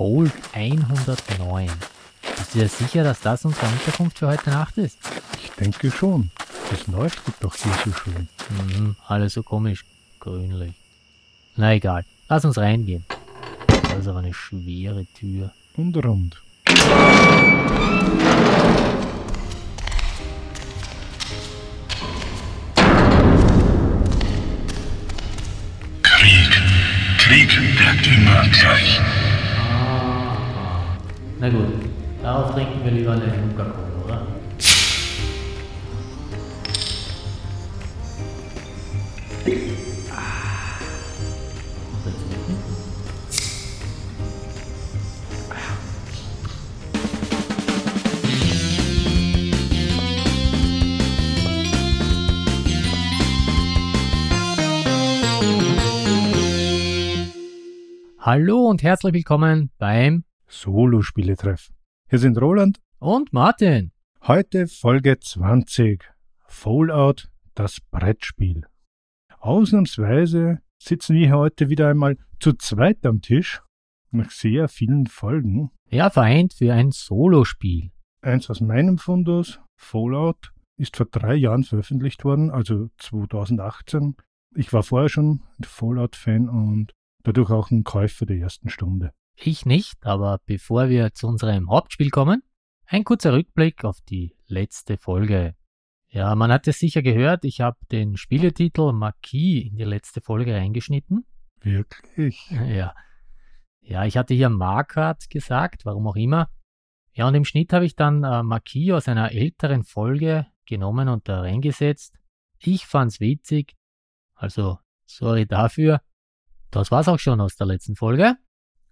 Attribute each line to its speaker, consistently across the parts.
Speaker 1: Fold 109. Bist du dir sicher, dass das unsere Unterkunft für heute Nacht ist?
Speaker 2: Ich denke schon. Es leuchtet doch hier so schön.
Speaker 1: Mhm, alles so komisch grünlich. Na egal, lass uns reingehen. Das ist aber eine schwere Tür.
Speaker 2: Und rund.
Speaker 3: Krieg. Krieg bleibt immer gleich.
Speaker 1: Na gut, darauf trinken wir lieber eine Nuka-Cola, oder? Hallo und herzlich willkommen beim
Speaker 2: Solo-Spieletreff. Hier sind Roland.
Speaker 1: und Martin.
Speaker 2: Heute Folge 20. Fallout, das Brettspiel. Ausnahmsweise sitzen wir heute wieder einmal zu zweit am Tisch. Nach sehr vielen Folgen.
Speaker 1: Ja, vereint für ein Solospiel.
Speaker 2: Eins aus meinem Fundus, Fallout, ist vor drei Jahren veröffentlicht worden, also 2018. Ich war vorher schon ein Fallout-Fan und dadurch auch ein Käufer der ersten Stunde.
Speaker 1: Ich nicht, aber bevor wir zu unserem Hauptspiel kommen, ein kurzer Rückblick auf die letzte Folge. Ja, man hat es sicher gehört, ich habe den Spieletitel Marquis in die letzte Folge reingeschnitten.
Speaker 2: Wirklich?
Speaker 1: Ja. Ja, ich hatte hier Markart gesagt, warum auch immer. Ja, und im Schnitt habe ich dann äh, Marquis aus einer älteren Folge genommen und da reingesetzt. Ich fand's witzig. Also, sorry dafür. Das war's auch schon aus der letzten Folge.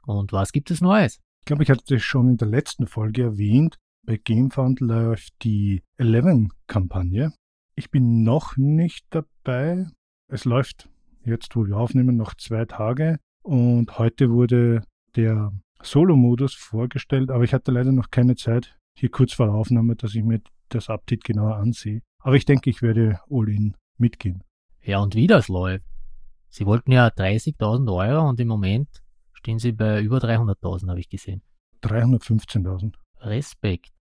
Speaker 1: Und was gibt es Neues?
Speaker 2: Ich glaube, ich hatte es schon in der letzten Folge erwähnt. Bei GameFound läuft die Eleven-Kampagne. Ich bin noch nicht dabei. Es läuft jetzt, wo wir aufnehmen, noch zwei Tage. Und heute wurde der Solo-Modus vorgestellt, aber ich hatte leider noch keine Zeit, hier kurz vor der Aufnahme, dass ich mir das Update genauer ansehe. Aber ich denke, ich werde all-in mitgehen.
Speaker 1: Ja, und wie das läuft. Sie wollten ja 30.000 Euro und im Moment stehen sie bei über 300.000, habe ich gesehen.
Speaker 2: 315.000.
Speaker 1: Respekt.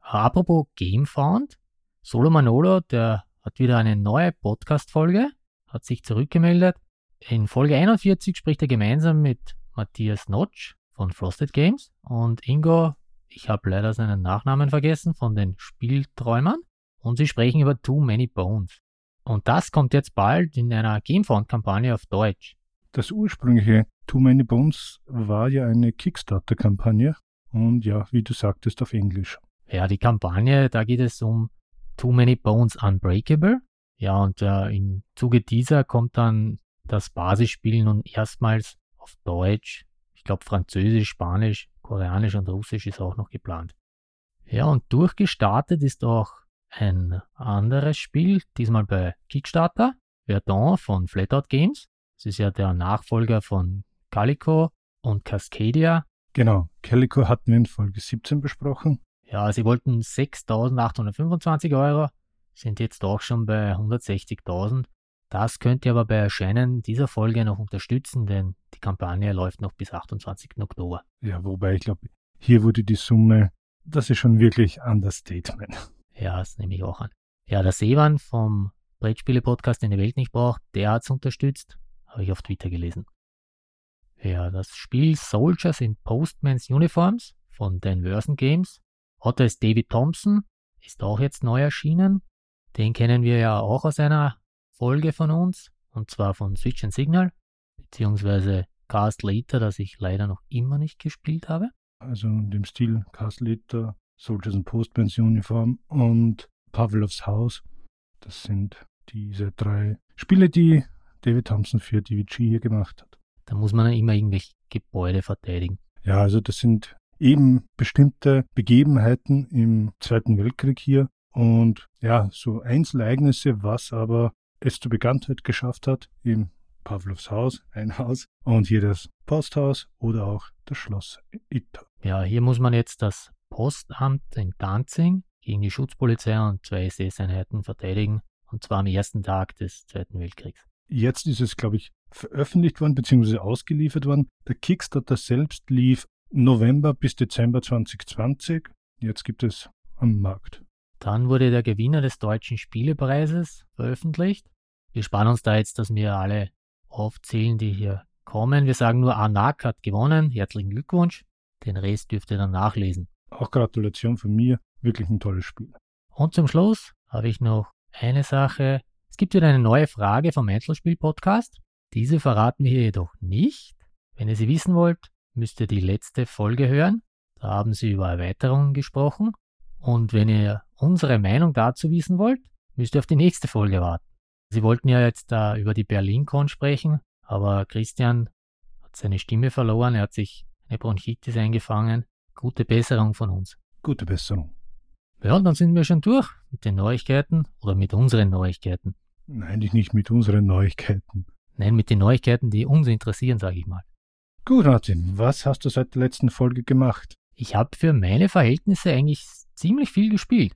Speaker 1: Apropos Gamefound, Solo Manolo, der hat wieder eine neue Podcast-Folge, hat sich zurückgemeldet. In Folge 41 spricht er gemeinsam mit Matthias Notch von Frosted Games und Ingo, ich habe leider seinen Nachnamen vergessen, von den Spielträumern. Und sie sprechen über Too Many Bones. Und das kommt jetzt bald in einer Gamefound-Kampagne auf Deutsch.
Speaker 2: Das ursprüngliche Too Many Bones war ja eine Kickstarter-Kampagne und ja, wie du sagtest, auf Englisch.
Speaker 1: Ja, die Kampagne, da geht es um Too Many Bones Unbreakable. Ja, und äh, im Zuge dieser kommt dann das Basisspiel nun erstmals auf Deutsch. Ich glaube, Französisch, Spanisch, Koreanisch und Russisch ist auch noch geplant. Ja, und durchgestartet ist auch ein anderes Spiel, diesmal bei Kickstarter, Verdun von Flatout Games. Das ist ja der Nachfolger von Calico und Cascadia.
Speaker 2: Genau, Calico hatten wir in Folge 17 besprochen.
Speaker 1: Ja, sie wollten 6.825 Euro, sind jetzt auch schon bei 160.000. Das könnt ihr aber bei Erscheinen dieser Folge noch unterstützen, denn die Kampagne läuft noch bis 28. Oktober.
Speaker 2: Ja, wobei ich glaube, hier wurde die Summe, das ist schon wirklich Understatement.
Speaker 1: Ja, das nehme ich auch an. Ja, der Sevan vom Brettspiele-Podcast, den die Welt nicht braucht, der hat's unterstützt. Habe ich auf Twitter gelesen. Ja, das Spiel Soldiers in Postman's Uniforms von Dan Versen Games. Autor ist David Thompson, ist auch jetzt neu erschienen. Den kennen wir ja auch aus einer Folge von uns, und zwar von Switch and Signal, beziehungsweise Cast Later, das ich leider noch immer nicht gespielt habe.
Speaker 2: Also in dem Stil Castle Eater, Soldiers and Postmans Uniform und Pavlovs Haus. Das sind diese drei Spiele, die David Thompson für DVG hier gemacht hat.
Speaker 1: Da muss man immer irgendwelche Gebäude verteidigen.
Speaker 2: Ja, also das sind eben bestimmte Begebenheiten im Zweiten Weltkrieg hier und ja, so Einzelereignisse, was aber es zur Bekanntheit geschafft hat im Pavlovs Haus, ein Haus und hier das Posthaus oder auch das Schloss Itter.
Speaker 1: Ja, hier muss man jetzt das Postamt in Danzig gegen die Schutzpolizei und zwei SS-Einheiten verteidigen, und zwar am ersten Tag des Zweiten Weltkriegs.
Speaker 2: Jetzt ist es, glaube ich, veröffentlicht worden bzw. ausgeliefert worden. Der Kickstarter selbst lief November bis Dezember 2020. Jetzt gibt es am Markt.
Speaker 1: Dann wurde der Gewinner des Deutschen Spielepreises veröffentlicht. Wir sparen uns da jetzt, dass wir alle aufzählen, die hier kommen. Wir sagen nur, Anak hat gewonnen. Herzlichen Glückwunsch. Den Rest dürft ihr dann nachlesen.
Speaker 2: Auch Gratulation von mir. Wirklich ein tolles Spiel.
Speaker 1: Und zum Schluss habe ich noch eine Sache. Es gibt wieder eine neue Frage vom Einzelspiel-Podcast. Diese verraten wir hier jedoch nicht. Wenn ihr sie wissen wollt, müsst ihr die letzte Folge hören. Da haben sie über Erweiterungen gesprochen. Und wenn ihr unsere Meinung dazu wissen wollt, müsst ihr auf die nächste Folge warten. Sie wollten ja jetzt da über die BerlinCon sprechen, aber Christian hat seine Stimme verloren, er hat sich eine Bronchitis eingefangen. Gute Besserung von uns.
Speaker 2: Gute Besserung.
Speaker 1: Ja, und dann sind wir schon durch mit den Neuigkeiten oder mit unseren Neuigkeiten.
Speaker 2: Eigentlich nicht mit unseren Neuigkeiten.
Speaker 1: Nein, mit den Neuigkeiten, die uns interessieren, sage ich mal.
Speaker 2: Gut, Martin, was hast du seit der letzten Folge gemacht?
Speaker 1: Ich habe für meine Verhältnisse eigentlich ziemlich viel gespielt.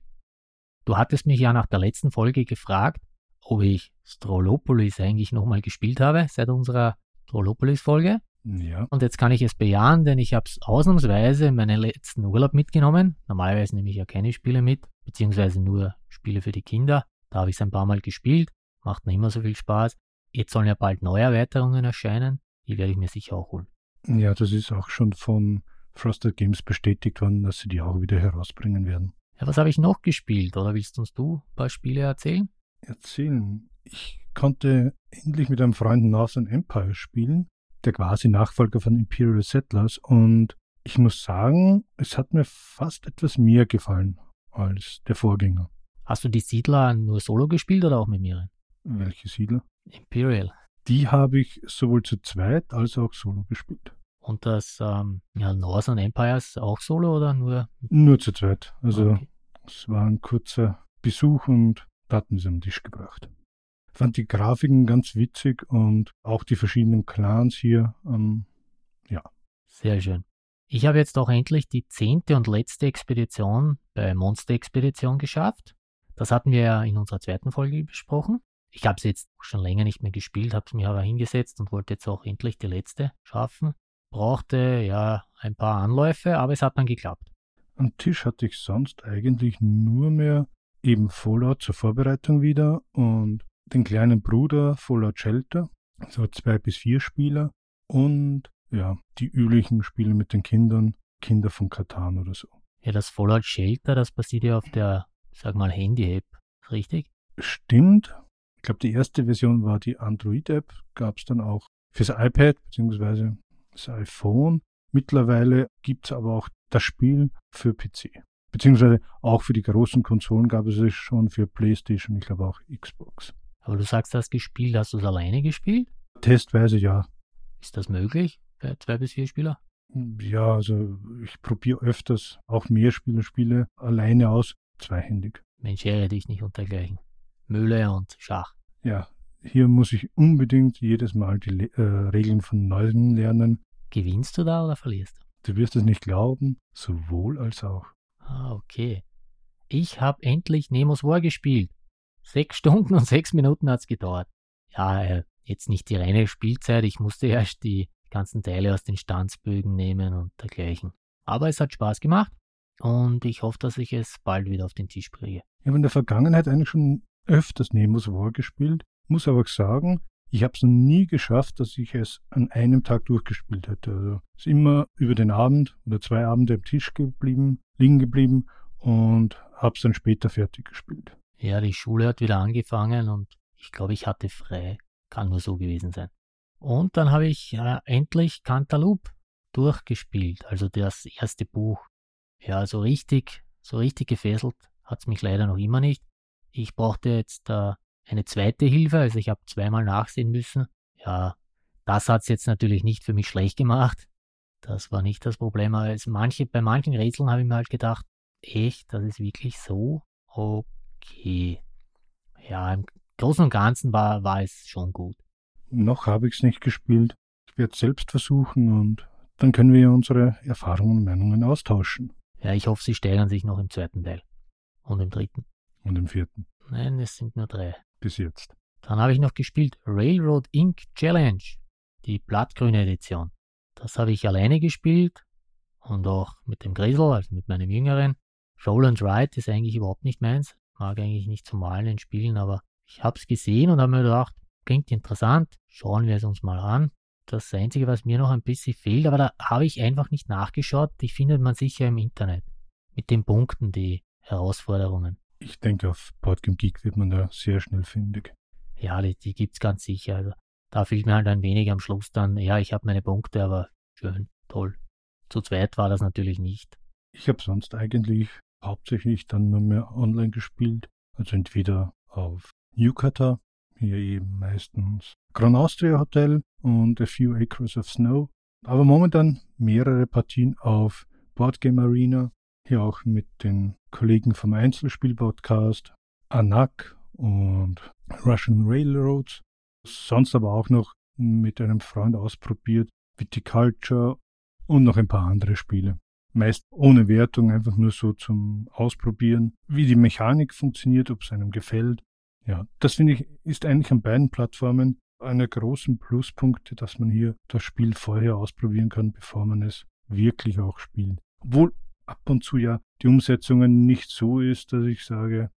Speaker 1: Du hattest mich ja nach der letzten Folge gefragt, ob ich Strolopolis eigentlich nochmal gespielt habe seit unserer Strolopolis-Folge.
Speaker 2: Ja.
Speaker 1: Und jetzt kann ich es bejahen, denn ich habe es ausnahmsweise in meinen letzten Urlaub mitgenommen. Normalerweise nehme ich ja keine Spiele mit, beziehungsweise nur Spiele für die Kinder. Da habe ich es ein paar Mal gespielt, macht nicht immer so viel Spaß. Jetzt sollen ja bald neue Erweiterungen erscheinen, die werde ich mir sicher auch holen.
Speaker 2: Ja, das ist auch schon von Frosted Games bestätigt worden, dass sie die auch wieder herausbringen werden.
Speaker 1: Ja, was habe ich noch gespielt? Oder willst uns du ein paar Spiele erzählen?
Speaker 2: Erzählen. Ich konnte endlich mit einem Freund Northern Empire spielen, der quasi Nachfolger von Imperial Settlers. Und ich muss sagen, es hat mir fast etwas mehr gefallen als der Vorgänger.
Speaker 1: Hast du die Siedler nur solo gespielt oder auch mit mir?
Speaker 2: Welche Siedler?
Speaker 1: Imperial.
Speaker 2: Die habe ich sowohl zu zweit als auch solo gespielt.
Speaker 1: Und das ähm, ja, Northern Empires auch solo oder nur?
Speaker 2: Nur zu zweit. Also
Speaker 1: Okay.
Speaker 2: es war ein kurzer Besuch und da hatten sie am Tisch gebracht. Fand die Grafiken ganz witzig und auch die verschiedenen Clans hier. Ähm,
Speaker 1: Sehr schön. Ich habe jetzt auch endlich die zehnte und letzte Expedition bei Monster Expedition geschafft. Das hatten wir ja in unserer zweiten Folge besprochen. Ich habe es jetzt schon länger nicht mehr gespielt, habe es mir aber hingesetzt und wollte jetzt auch endlich die letzte schaffen. Brauchte ja ein paar Anläufe, aber es hat dann geklappt.
Speaker 2: am Tisch hatte ich sonst eigentlich nur mehr eben Fallout zur Vorbereitung wieder und den kleinen Bruder Fallout Shelter, so zwei bis vier Spieler und ja, die üblichen Spiele mit den Kindern, Kinder von Katan oder so.
Speaker 1: Ja, das Fallout Shelter, das basiert ja auf der, sag mal, Handy-App, richtig?
Speaker 2: Stimmt. Ich glaube, die erste Version war die Android-App, gab es dann auch fürs iPad bzw. das iPhone. Mittlerweile gibt es aber auch das Spiel für PC. Beziehungsweise auch für die großen Konsolen gab es es schon für PlayStation, ich glaube auch Xbox.
Speaker 1: Aber du sagst, du hast gespielt, hast du es alleine gespielt?
Speaker 2: Testweise ja.
Speaker 1: Ist das möglich bei zwei bis vier Spieler?
Speaker 2: Ja, also ich probiere öfters auch Mehrspielerspiele alleine aus, zweihändig.
Speaker 1: Mensch, ehre dich nicht untergleichen. Mühle und Schach.
Speaker 2: Ja, hier muss ich unbedingt jedes Mal die äh, Regeln von Neuem lernen.
Speaker 1: Gewinnst du da oder verlierst du?
Speaker 2: Du wirst es nicht glauben, sowohl als auch.
Speaker 1: Ah, okay. Ich habe endlich Nemos War gespielt. Sechs Stunden und sechs Minuten hat's gedauert. Ja, äh, jetzt nicht die reine Spielzeit. Ich musste erst die ganzen Teile aus den Stanzbögen nehmen und dergleichen. Aber es hat Spaß gemacht und ich hoffe, dass ich es bald wieder auf den Tisch bringe.
Speaker 2: Ich habe in der Vergangenheit eigentlich schon öfters Nemos War gespielt, muss aber sagen, ich habe es nie geschafft, dass ich es an einem Tag durchgespielt hätte. Also es ist immer über den Abend oder zwei Abende am Tisch geblieben, liegen geblieben und habe es dann später fertig gespielt.
Speaker 1: Ja, die Schule hat wieder angefangen und ich glaube, ich hatte frei. Kann nur so gewesen sein. Und dann habe ich äh, endlich Cantaloupe durchgespielt, also das erste Buch. Ja, so richtig, so richtig gefesselt hat's mich leider noch immer nicht. Ich brauchte jetzt äh, eine zweite Hilfe, also ich habe zweimal nachsehen müssen. Ja, das hat's jetzt natürlich nicht für mich schlecht gemacht. Das war nicht das Problem, es manche, bei manchen Rätseln habe ich mir halt gedacht, echt, das ist wirklich so? Okay. Ja, im Großen und Ganzen war, war es schon gut.
Speaker 2: Noch habe ich es nicht gespielt. Ich werde es selbst versuchen und dann können wir unsere Erfahrungen und Meinungen austauschen.
Speaker 1: Ja, ich hoffe, sie steigern sich noch im zweiten Teil. Und im dritten.
Speaker 2: Und im vierten.
Speaker 1: Nein, es sind nur drei.
Speaker 2: Bis jetzt.
Speaker 1: Dann habe ich noch gespielt Railroad Inc. Challenge, die blattgrüne Edition. Das habe ich alleine gespielt. und auch mit dem Grisel, also mit meinem Jüngeren. Roll and Ride ist eigentlich überhaupt nicht meins. Mag eigentlich nicht zum Malen in Spielen, aber ich habe es gesehen und habe mir gedacht, klingt interessant, schauen wir es uns mal an. Das Einzige, was mir noch ein bisschen fehlt, aber da habe ich einfach nicht nachgeschaut, die findet man sicher im Internet. Mit den Punkten, die Herausforderungen.
Speaker 2: Ich denke, auf Boardgame Geek wird man da sehr schnell fündig.
Speaker 1: Ja, die, die gibt es ganz sicher. Also, da fehlt mir halt ein wenig am Schluss dann, ja, ich habe meine Punkte, aber schön, toll. Zu zweit war das natürlich nicht.
Speaker 2: Ich habe sonst eigentlich hauptsächlich dann nur mehr online gespielt. Also entweder auf Yukata, hier eben meistens Grand Austria Hotel und A Few Acres of Snow. Aber momentan mehrere Partien auf Boardgame Arena, hier auch mit den Kollegen vom Einzelspiel-Podcast, Anak und Russian Railroads. Sonst aber auch noch mit einem Freund ausprobiert, Viticulture und noch ein paar andere Spiele. Meist ohne Wertung, einfach nur so zum Ausprobieren, wie die Mechanik funktioniert, ob es einem gefällt. Ja, das finde ich, ist eigentlich an beiden Plattformen einer großen Pluspunkte, dass man hier das Spiel vorher ausprobieren kann, bevor man es wirklich auch spielt. Obwohl ab und zu ja die Umsetzungen nicht so ist, dass ich sage,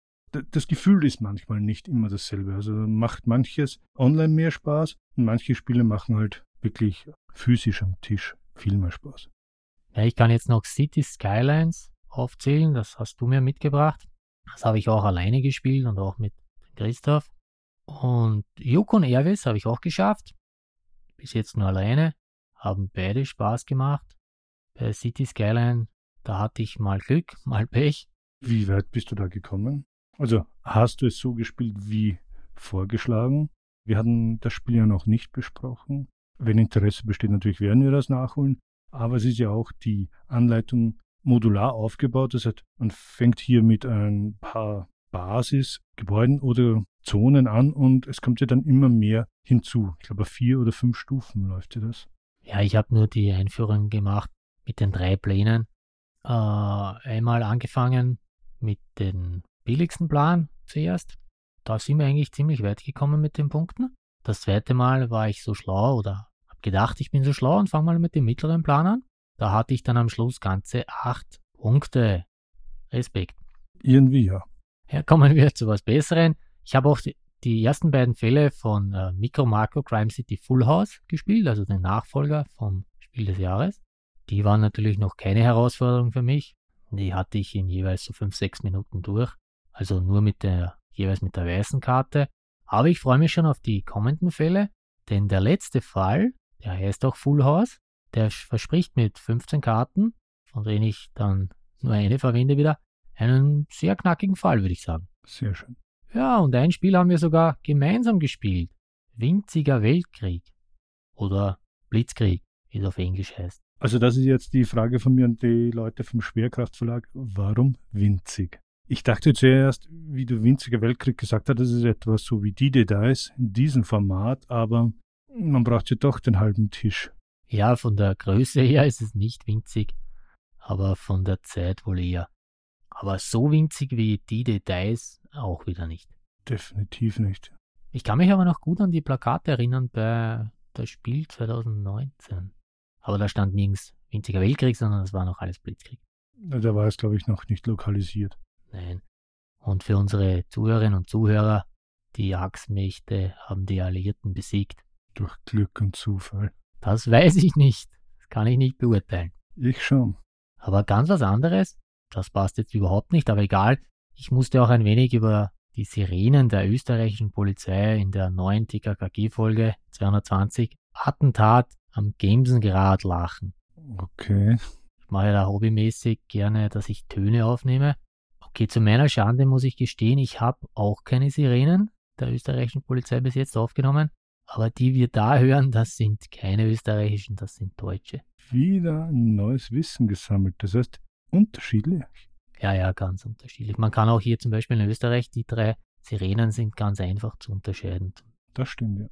Speaker 2: das Gefühl ist manchmal nicht immer dasselbe. Also macht manches online mehr Spaß und manche Spiele machen halt wirklich physisch am Tisch viel mehr Spaß.
Speaker 1: Ja, ich kann jetzt noch City Skylines aufzählen, das hast du mir mitgebracht. Das habe ich auch alleine gespielt und auch mit Christoph. Und Yukon Airways habe ich auch geschafft. Bis jetzt nur alleine. Haben beide Spaß gemacht. Bei City Skyline, da hatte ich mal Glück, mal Pech.
Speaker 2: Wie weit bist du da gekommen? Also hast du es so gespielt wie vorgeschlagen? Wir hatten das Spiel ja noch nicht besprochen. Wenn Interesse besteht, natürlich werden wir das nachholen. Aber es ist ja auch die Anleitung modular aufgebaut. Das heißt, man fängt hier mit ein paar Basisgebäuden oder Zonen an und es kommt ja dann immer mehr hinzu. Ich glaube, vier oder fünf Stufen läuft ja das.
Speaker 1: Ja, ich habe nur die Einführung gemacht mit den drei Plänen. Äh, einmal angefangen mit dem billigsten Plan zuerst. Da sind wir eigentlich ziemlich weit gekommen mit den Punkten. Das zweite Mal war ich so schlau oder habe gedacht, ich bin so schlau und fange mal mit dem mittleren Plan an. Da hatte ich dann am Schluss ganze acht Punkte. Respekt.
Speaker 2: Irgendwie ja.
Speaker 1: Ja, kommen wir zu was Besseren. Ich habe auch die, die, ersten beiden Fälle von äh, Micro Macro Crime City Full House gespielt, also den Nachfolger vom Spiel des Jahres. Die waren natürlich noch keine Herausforderung für mich. Die hatte ich in jeweils so 5, 6 Minuten durch. Also nur mit der, jeweils mit der weißen Karte. Aber ich freue mich schon auf die kommenden Fälle, denn der letzte Fall, der heißt auch Full House, der verspricht mit 15 Karten, von denen ich dann nur eine verwende wieder, einen sehr knackigen Fall, würde ich sagen.
Speaker 2: Sehr schön.
Speaker 1: Ja, und ein Spiel haben wir sogar gemeinsam gespielt. Winziger Weltkrieg. Oder Blitzkrieg, wie es auf Englisch heißt.
Speaker 2: Also das ist jetzt die Frage von mir an die Leute vom Schwerkraftverlag. Warum winzig? Ich dachte zuerst, wie du winziger Weltkrieg gesagt hast, das ist etwas so wie die Details in diesem Format, aber man braucht ja doch den halben Tisch.
Speaker 1: Ja, von der Größe her ist es nicht winzig, aber von der Zeit wohl eher. Aber so winzig wie die Details auch wieder nicht.
Speaker 2: Definitiv nicht.
Speaker 1: Ich kann mich aber noch gut an die Plakate erinnern bei das Spiel 2019. Aber da stand nirgends winziger Weltkrieg, sondern es war noch alles Blitzkrieg.
Speaker 2: Da war es, glaube ich, noch nicht lokalisiert.
Speaker 1: Nein. Und für unsere Zuhörerinnen und Zuhörer, die Achsmächte haben die Alliierten besiegt.
Speaker 2: Durch Glück und Zufall.
Speaker 1: Das weiß ich nicht. Das kann ich nicht beurteilen.
Speaker 2: Ich schon.
Speaker 1: Aber ganz was anderes das passt jetzt überhaupt nicht, aber egal. Ich musste auch ein wenig über die Sirenen der österreichischen Polizei in der neuen TKKG-Folge 220 Attentat am Gemsengrad lachen.
Speaker 2: Okay.
Speaker 1: Ich mache ja da hobbymäßig gerne, dass ich Töne aufnehme. Okay, zu meiner Schande muss ich gestehen, ich habe auch keine Sirenen der österreichischen Polizei bis jetzt aufgenommen. Aber die wir da hören, das sind keine österreichischen, das sind deutsche.
Speaker 2: Wieder neues Wissen gesammelt. Das heißt, Unterschiedlich?
Speaker 1: Ja, ja, ganz unterschiedlich. Man kann auch hier zum Beispiel in Österreich, die drei Sirenen sind ganz einfach zu unterscheiden.
Speaker 2: Das stimmt, ja.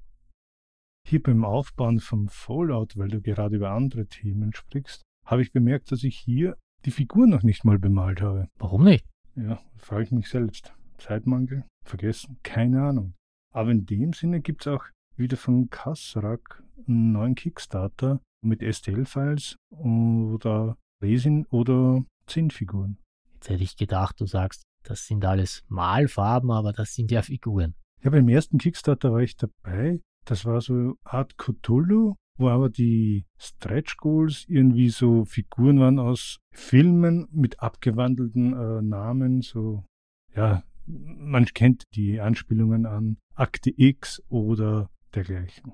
Speaker 2: Hier beim Aufbauen vom Fallout, weil du gerade über andere Themen sprichst, habe ich bemerkt, dass ich hier die Figur noch nicht mal bemalt habe.
Speaker 1: Warum nicht?
Speaker 2: Ja, frage ich mich selbst. Zeitmangel? Vergessen? Keine Ahnung. Aber in dem Sinne gibt es auch wieder von Kassrak einen neuen Kickstarter mit STL-Files oder Resin oder Zinnfiguren.
Speaker 1: Jetzt hätte ich gedacht, du sagst, das sind alles Malfarben, aber das sind ja Figuren.
Speaker 2: Ja, beim ersten Kickstarter war ich dabei. Das war so Art Cthulhu, wo aber die Stretch Goals irgendwie so Figuren waren aus Filmen mit abgewandelten äh, Namen, so ja, man kennt die Anspielungen an Akte X oder dergleichen.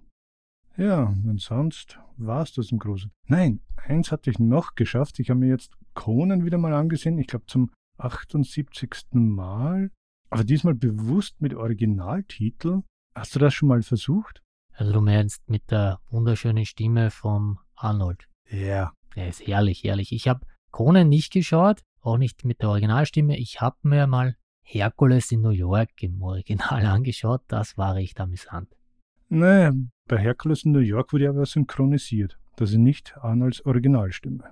Speaker 2: Ja, und sonst war es das im Großen. Nein, eins hatte ich noch geschafft. Ich habe mir jetzt Conan wieder mal angesehen. Ich glaube zum 78. Mal. Aber diesmal bewusst mit Originaltitel. Hast du das schon mal versucht?
Speaker 1: Also du meinst mit der wunderschönen Stimme von Arnold.
Speaker 2: Ja.
Speaker 1: Der ist herrlich, herrlich. Ich habe Conan nicht geschaut, auch nicht mit der Originalstimme. Ich habe mir mal Herkules in New York im Original angeschaut. Das war recht amüsant.
Speaker 2: Naja, bei Herkules in New York wurde aber synchronisiert. Das ist nicht Arnolds Originalstimme.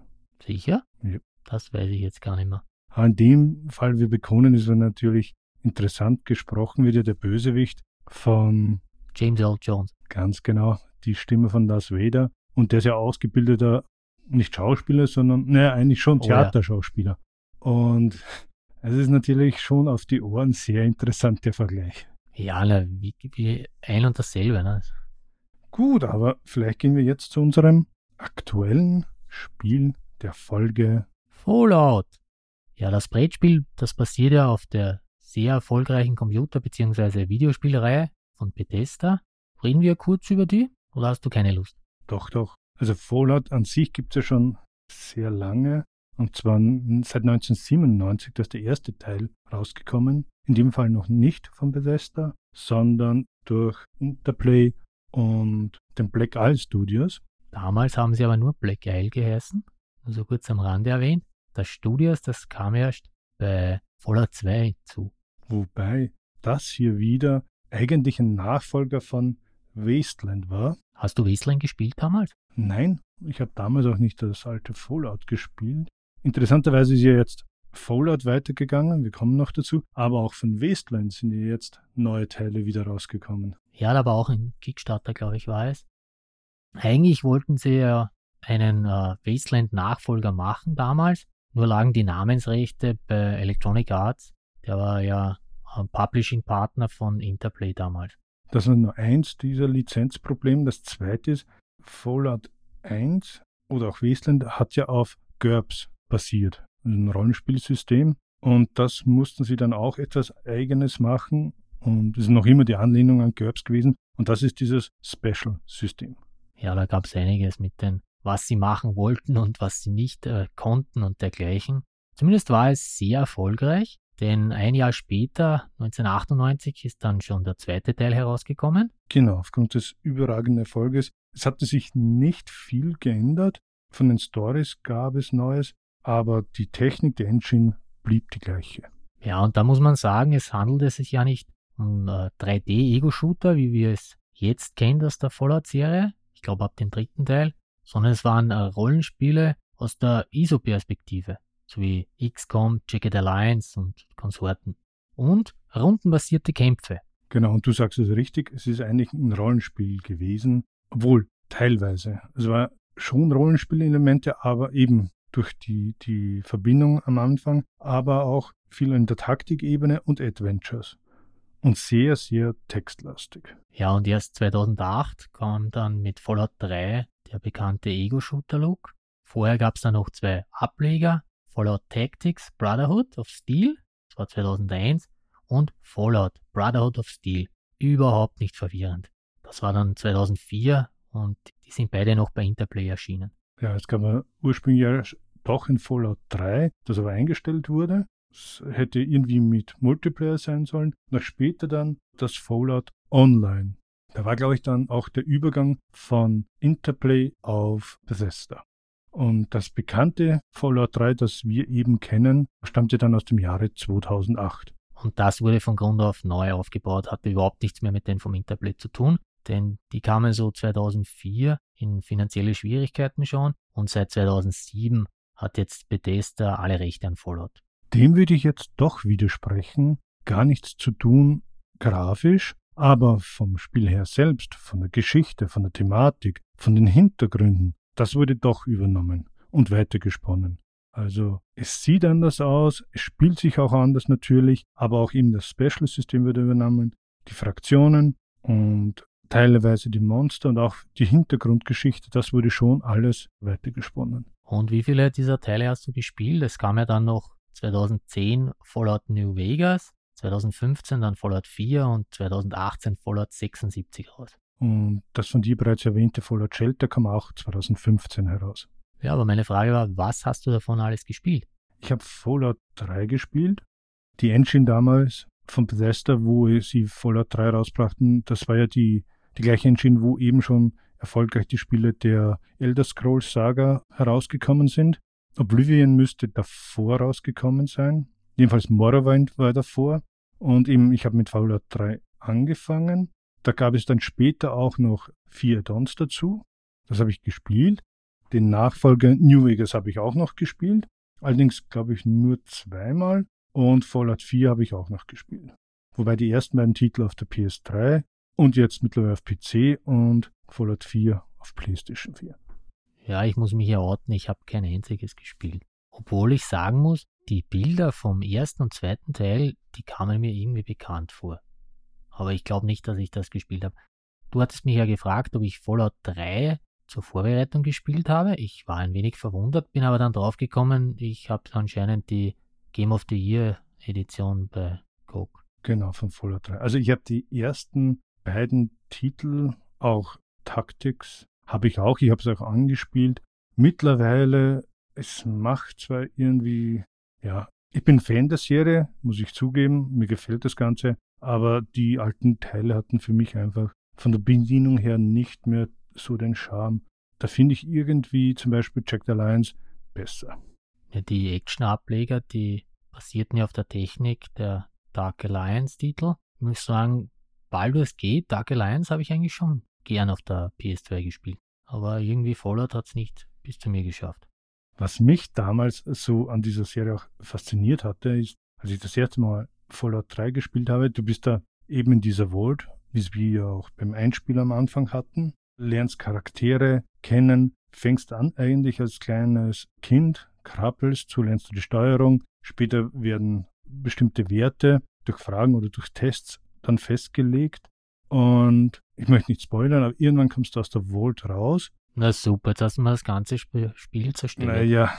Speaker 1: Sicher?
Speaker 2: Ja.
Speaker 1: Das weiß ich jetzt gar nicht mehr.
Speaker 2: In dem Fall, wir bekommen, ist er natürlich interessant gesprochen, wird ja der Bösewicht von
Speaker 1: James Earl Jones.
Speaker 2: Ganz genau, die Stimme von Darth Vader. Und der ist ja ausgebildeter, nicht Schauspieler, sondern, naja, eigentlich schon Theaterschauspieler. Oh, ja. Und es ist natürlich schon auf die Ohren sehr interessant, der Vergleich.
Speaker 1: Ja, na, wie, wie ein und dasselbe. Ne?
Speaker 2: Gut, aber vielleicht gehen wir jetzt zu unserem aktuellen Spiel der Folge.
Speaker 1: Fallout. Ja, das Brettspiel, das basiert ja auf der sehr erfolgreichen Computer- bzw. Videospielreihe von Bethesda. Reden wir kurz über die oder hast du keine Lust?
Speaker 2: Doch, doch. Also Fallout an sich gibt es ja schon sehr lange. Und zwar seit 1997, da ist der erste Teil rausgekommen. In dem Fall noch nicht von Bethesda, sondern durch Interplay und den Black Isle Studios.
Speaker 1: Damals haben sie aber nur Black Isle geheißen, also kurz am Rande erwähnt. Das Studios, das kam erst bei Fallout 2 hinzu.
Speaker 2: Wobei das hier wieder eigentlich ein Nachfolger von Wasteland war.
Speaker 1: Hast du Wasteland gespielt damals?
Speaker 2: Nein, ich habe damals auch nicht das alte Fallout gespielt. Interessanterweise ist ja jetzt Fallout weitergegangen, wir kommen noch dazu, aber auch von Wasteland sind ja jetzt neue Teile wieder rausgekommen.
Speaker 1: Ja, aber auch ein Kickstarter, glaube ich, war es. Eigentlich wollten sie ja einen äh, Wasteland-Nachfolger machen damals, nur lagen die Namensrechte bei Electronic Arts. Der war ja ein Publishing-Partner von Interplay damals.
Speaker 2: Das ist nur eins dieser Lizenzprobleme. Das zweite ist, Fallout 1 oder auch Wasteland hat ja auf GURPS basiert, ein Rollenspielsystem. Und das mussten sie dann auch etwas Eigenes machen. Und es ist noch immer die Anlehnung an GURPS gewesen. Und das ist dieses Special-System.
Speaker 1: Ja, da gab es einiges mit den, was sie machen wollten und was sie nicht äh, konnten und dergleichen. Zumindest war es sehr erfolgreich, denn ein Jahr später, 1998, ist dann schon der zweite Teil herausgekommen.
Speaker 2: Genau, aufgrund des überragenden Erfolges. Es hatte sich nicht viel geändert. Von den Stories gab es Neues, aber die Technik der Engine blieb die gleiche.
Speaker 1: Ja, und da muss man sagen, es handelte sich ja nicht um äh, 3D-Ego-Shooter, wie wir es jetzt kennen aus der Fallout-Serie, ich glaube ab dem dritten Teil, sondern es waren äh, Rollenspiele aus der ISO-Perspektive, so wie XCOM, Jagged Alliance und Konsorten. Und rundenbasierte Kämpfe.
Speaker 2: Genau, und du sagst es richtig, es ist eigentlich ein Rollenspiel gewesen, obwohl teilweise. Es war schon Rollenspielelemente, aber eben durch die, die Verbindung am Anfang, aber auch viel in der Taktikebene und Adventures. Und sehr, sehr textlastig.
Speaker 1: Ja, und erst 2008 kam dann mit Fallout 3 der bekannte Ego-Shooter-Look. Vorher gab es dann noch zwei Ableger, Fallout Tactics Brotherhood of Steel, das war 2001, und Fallout Brotherhood of Steel. Überhaupt nicht verwirrend. Das war dann 2004 und die sind beide noch bei Interplay erschienen.
Speaker 2: Ja, es gab ursprünglich ja doch in Fallout 3, das aber eingestellt wurde. Es hätte irgendwie mit Multiplayer sein sollen. Nach später dann das Fallout Online. Da war, glaube ich, dann auch der Übergang von Interplay auf Bethesda. Und das bekannte Fallout 3, das wir eben kennen, stammte dann aus dem Jahre 2008.
Speaker 1: Und das wurde von Grund auf neu aufgebaut, hatte überhaupt nichts mehr mit dem vom Interplay zu tun, denn die kamen so 2004 in finanzielle Schwierigkeiten schon und seit 2007 hat jetzt Bethesda alle Rechte an Fallout.
Speaker 2: Dem würde ich jetzt doch widersprechen. Gar nichts zu tun grafisch, aber vom Spiel her selbst, von der Geschichte, von der Thematik, von den Hintergründen, das wurde doch übernommen. und weitergesponnen. Also es sieht anders aus, es spielt sich auch anders natürlich, aber auch eben das Special-System wird übernommen, die Fraktionen und teilweise die Monster und auch die Hintergrundgeschichte, das wurde schon alles weitergesponnen.
Speaker 1: Und wie viele dieser Teile hast du gespielt? Es kam ja dann noch 2010 Fallout New Vegas, 2015 dann Fallout 4 und 2018 Fallout 76 raus.
Speaker 2: Und das von dir bereits erwähnte Fallout Shelter kam auch 2015 heraus.
Speaker 1: Ja, aber meine Frage war, was hast du davon alles gespielt?
Speaker 2: Ich habe Fallout 3 gespielt. Die Engine damals von Bethesda, wo sie Fallout 3 rausbrachten, das war ja die, die gleiche Engine, wo eben schon erfolgreich die Spiele der Elder Scrolls Saga herausgekommen sind. Oblivion müsste davor rausgekommen sein. Jedenfalls Morrowind war davor. Und eben, ich habe mit Fallout 3 angefangen. Da gab es dann später auch noch vier Addons dazu. Das habe ich gespielt. Den Nachfolger New Vegas habe ich auch noch gespielt. Allerdings glaube ich nur zweimal. Und Fallout 4 habe ich auch noch gespielt. Wobei die ersten beiden Titel auf der PS3 und jetzt mittlerweile auf PC und Fallout 4 auf PlayStation 4.
Speaker 1: Ja, ich muss mich ja orten, ich habe kein einziges gespielt. Obwohl ich sagen muss, die Bilder vom ersten und zweiten Teil, die kamen mir irgendwie bekannt vor. Aber ich glaube nicht, dass ich das gespielt habe. Du hattest mich ja gefragt, ob ich Fallout 3 zur Vorbereitung gespielt habe. Ich war ein wenig verwundert, bin aber dann draufgekommen, ich habe anscheinend die Game of the Year Edition bei GOG.
Speaker 2: Genau, von Fallout 3. Also ich habe die ersten beiden Titel, auch Tactics, habe ich auch, ich habe es auch angespielt. Mittlerweile, es macht zwar irgendwie, ja, ich bin Fan der Serie, muss ich zugeben, mir gefällt das Ganze, aber die alten Teile hatten für mich einfach von der Bedienung her nicht mehr so den Charme. Da finde ich irgendwie zum Beispiel Jack the Lions besser.
Speaker 1: Ja, die Action-Ableger, die basierten ja auf der Technik der Dark Alliance-Titel. Ich muss sagen, Baldur's Gate, Dark Alliance habe ich eigentlich schon gern auf der PS2 gespielt. Aber irgendwie Fallout hat es nicht bis zu mir geschafft.
Speaker 2: Was mich damals so an dieser Serie auch fasziniert hatte, ist, als ich das erste Mal Fallout 3 gespielt habe, du bist da eben in dieser Vault, wie wir auch beim Einspiel am Anfang hatten, lernst Charaktere kennen, fängst an eigentlich als kleines Kind, krabbelst, so lernst du die Steuerung, später werden bestimmte Werte durch Fragen oder durch Tests dann festgelegt und ich möchte nicht spoilern, aber irgendwann kommst du aus der Vault raus.
Speaker 1: Na super, du mal das ganze Spiel zerstört.
Speaker 2: Naja,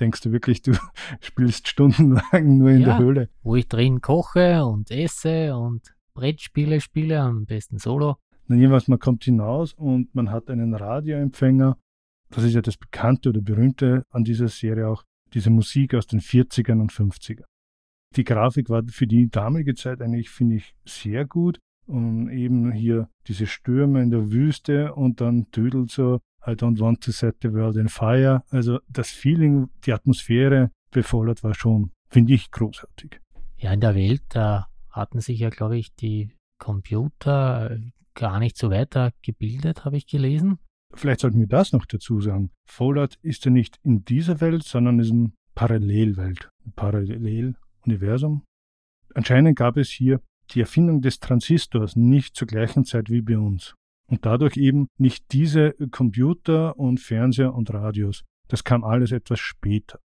Speaker 2: denkst du wirklich, du spielst stundenlang nur in ja, der Höhle?
Speaker 1: Wo ich drin koche und esse und Brettspiele spiele, am besten solo.
Speaker 2: Dann jedenfalls, man kommt hinaus und man hat einen Radioempfänger. Das ist ja das Bekannte oder Berühmte an dieser Serie auch, diese Musik aus den 40ern und 50ern. Die Grafik war für die damalige Zeit eigentlich, finde ich, sehr gut. Und eben hier diese Stürme in der Wüste und dann tödelt so I don't want to set the world in fire. Also das Feeling, die Atmosphäre befordert war schon, finde ich, großartig.
Speaker 1: Ja, in der Welt, da hatten sich ja, glaube ich, die Computer gar nicht so weiter gebildet, habe ich gelesen.
Speaker 2: Vielleicht sollten wir das noch dazu sagen. Fallout ist ja nicht in dieser Welt, sondern ist eine Parallelwelt, ein Paralleluniversum. Anscheinend gab es hier die Erfindung des Transistors nicht zur gleichen Zeit wie bei uns. Und dadurch eben nicht diese Computer und Fernseher und Radios. Das kam alles etwas später.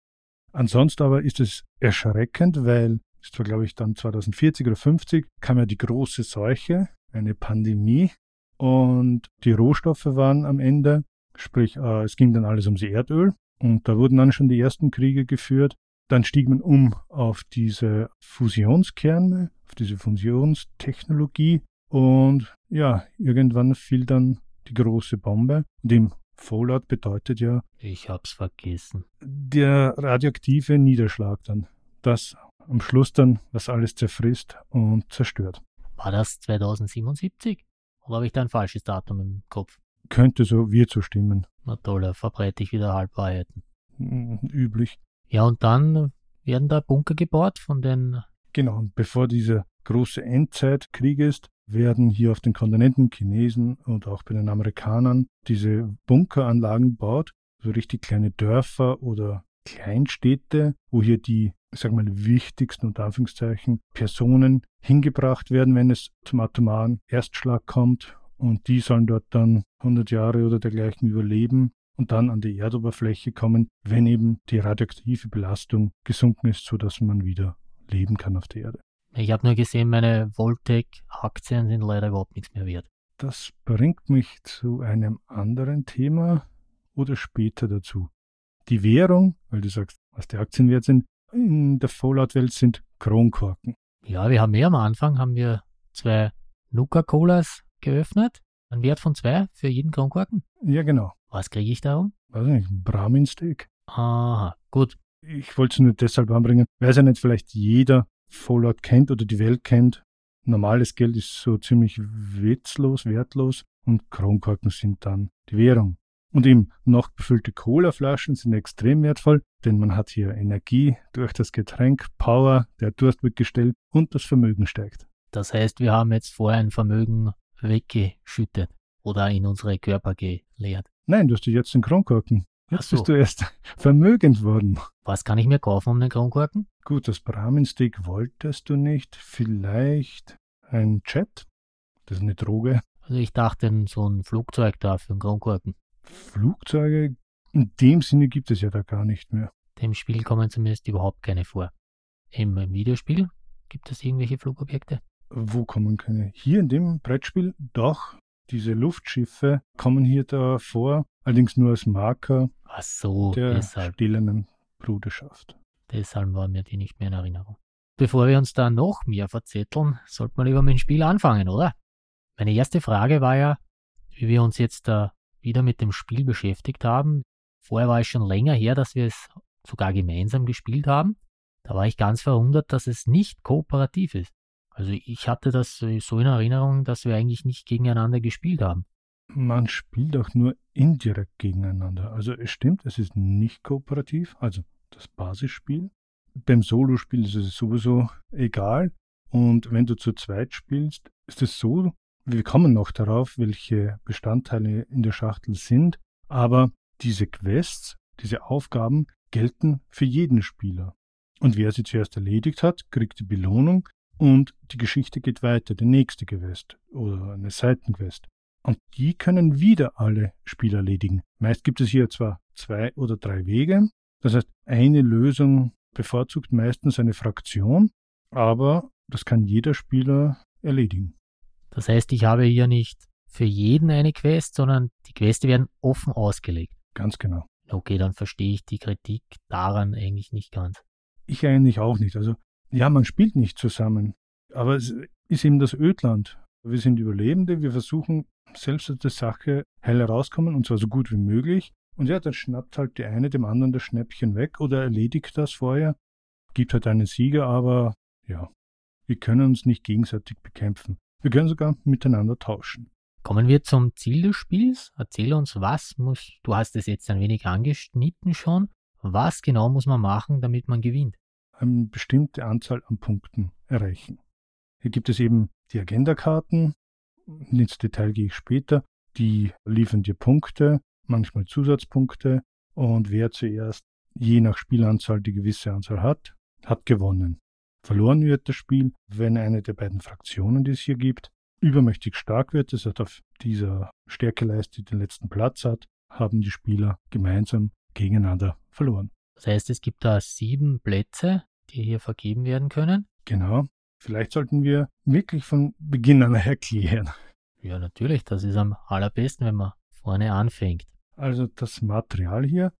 Speaker 2: Ansonsten aber ist es erschreckend, weil, es war glaube ich dann 2040 oder 50, kam ja die große Seuche, eine Pandemie und die Rohstoffe waren am Ende, sprich äh, es ging dann alles ums Erdöl und da wurden dann schon die ersten Kriege geführt. Dann stieg man um auf diese Fusionskerne, auf diese Fusionstechnologie und ja, irgendwann fiel dann die große Bombe. Und im Fallout bedeutet ja.
Speaker 1: Ich hab's vergessen.
Speaker 2: Der radioaktive Niederschlag dann. Das am Schluss dann, was alles zerfrisst und zerstört.
Speaker 1: War das 2077? Oder habe ich da ein falsches Datum im Kopf?
Speaker 2: Könnte so wir zu stimmen.
Speaker 1: Na toll, da verbreite ich wieder Halbwahrheiten.
Speaker 2: Hm, üblich.
Speaker 1: Ja, und dann werden da Bunker gebaut von den.
Speaker 2: Genau, und bevor dieser große Endzeitkrieg ist, werden hier auf den Kontinenten Chinesen und auch bei den Amerikanern diese Bunkeranlagen gebaut, so richtig kleine Dörfer oder Kleinstädte, wo hier die ich sag mal, wichtigsten und Anführungszeichen Personen hingebracht werden, wenn es zum atomaren Erstschlag kommt. Und die sollen dort dann 100 Jahre oder dergleichen überleben. und dann an die Erdoberfläche kommen, wenn eben die radioaktive Belastung gesunken ist, sodass man wieder leben kann auf der Erde.
Speaker 1: Ich habe nur gesehen, meine Voltec-Aktien sind leider überhaupt nichts mehr wert.
Speaker 2: Das bringt mich zu einem anderen Thema oder später dazu. Die Währung, weil du sagst, was die Aktien wert sind, in der Fallout-Welt sind Kronkorken.
Speaker 1: Ja, wir haben mehr am Anfang, haben wir zwei Nuka-Colas geöffnet. Ein Wert von zwei für jeden Kronkorken.
Speaker 2: Ja, genau.
Speaker 1: Was kriege ich darum?
Speaker 2: Weiß nicht, ein Brahmin-Steak.
Speaker 1: Aha, gut.
Speaker 2: Ich wollte es nur deshalb anbringen, weil es ja nicht vielleicht jeder Fallout kennt oder die Welt kennt. Normales Geld ist so ziemlich witzlos, wertlos und Kronkorken sind dann die Währung. Und eben noch befüllte Colaflaschen sind extrem wertvoll, denn man hat hier Energie durch das Getränk, Power, der Durst wird gestellt und das Vermögen steigt.
Speaker 1: Das heißt, wir haben jetzt vorher ein Vermögen weggeschüttet oder in unsere Körper geleert.
Speaker 2: Nein, du hast jetzt den Kronkorken. Jetzt
Speaker 1: so.
Speaker 2: bist du erst vermögend worden.
Speaker 1: Was kann ich mir kaufen um den Kronkorken?
Speaker 2: Gut, das Brahmensteak wolltest du nicht. Vielleicht ein Jet? Das ist eine Droge.
Speaker 1: Also ich dachte, so ein Flugzeug da für einen Kronkorken.
Speaker 2: Flugzeuge in dem Sinne gibt es ja da gar nicht mehr.
Speaker 1: Dem Spiel kommen zumindest überhaupt keine vor. Im Videospiel gibt es irgendwelche Flugobjekte?
Speaker 2: Wo kommen keine? Hier in dem Brettspiel doch. Diese Luftschiffe kommen hier da vor, allerdings nur als Marker
Speaker 1: Ach so,
Speaker 2: der
Speaker 1: deshalb.
Speaker 2: stillenden Bruderschaft.
Speaker 1: Deshalb war mir die nicht mehr in Erinnerung. Bevor wir uns da noch mehr verzetteln, sollte man lieber mit dem Spiel anfangen, oder? Meine erste Frage war ja, wie wir uns jetzt da wieder mit dem Spiel beschäftigt haben. Vorher war es schon länger her, dass wir es sogar gemeinsam gespielt haben. Da war ich ganz verwundert, dass es nicht kooperativ ist. Also ich hatte das so in Erinnerung, dass wir eigentlich nicht gegeneinander gespielt haben.
Speaker 2: Man spielt auch nur indirekt gegeneinander. Also es stimmt, es ist nicht kooperativ, also das Basisspiel. Beim Solospiel ist es sowieso egal. Und wenn du zu zweit spielst, ist es so, wir kommen noch darauf, welche Bestandteile in der Schachtel sind, aber diese Quests, diese Aufgaben gelten für jeden Spieler. Und wer sie zuerst erledigt hat, kriegt die Belohnung und die Geschichte geht weiter, der nächste Quest oder eine Seitenquest. Und die können wieder alle Spieler erledigen. Meist gibt es hier zwar zwei oder drei Wege, das heißt, eine Lösung bevorzugt meistens eine Fraktion, aber das kann jeder Spieler erledigen.
Speaker 1: Das heißt, ich habe hier nicht für jeden eine Quest, sondern die Quests werden offen ausgelegt.
Speaker 2: Ganz genau.
Speaker 1: Okay, dann verstehe ich die Kritik daran eigentlich nicht ganz.
Speaker 2: Ich eigentlich auch nicht. Also, ja, man spielt nicht zusammen, aber es ist eben das Ödland. Wir sind Überlebende, wir versuchen selbst aus der Sache heil herauskommen und zwar so gut wie möglich. Und ja, dann schnappt halt die eine dem anderen das Schnäppchen weg oder erledigt das vorher, gibt halt einen Sieger, aber ja, wir können uns nicht gegenseitig bekämpfen. Wir können sogar miteinander tauschen.
Speaker 1: Kommen wir zum Ziel des Spiels. Erzähl uns, was muss, du hast es jetzt ein wenig angeschnitten schon, was genau muss man machen, damit man gewinnt?
Speaker 2: Eine bestimmte Anzahl an Punkten erreichen. Hier gibt es eben die Agendakarten, ins Detail gehe ich später, die liefern dir Punkte, manchmal Zusatzpunkte und wer zuerst je nach Spielanzahl die gewisse Anzahl hat, hat gewonnen. Verloren wird das Spiel, wenn eine der beiden Fraktionen, die es hier gibt, übermächtig stark wird, das heißt auf dieser Stärkeleiste den letzten Platz hat, haben die Spieler gemeinsam gegeneinander verloren.
Speaker 1: Das heißt, es gibt da sieben Plätze, die hier vergeben werden können.
Speaker 2: Genau. Vielleicht sollten wir wirklich von Beginn an erklären.
Speaker 1: Ja, natürlich, das ist am allerbesten, wenn man vorne anfängt.
Speaker 2: Also das Material hier,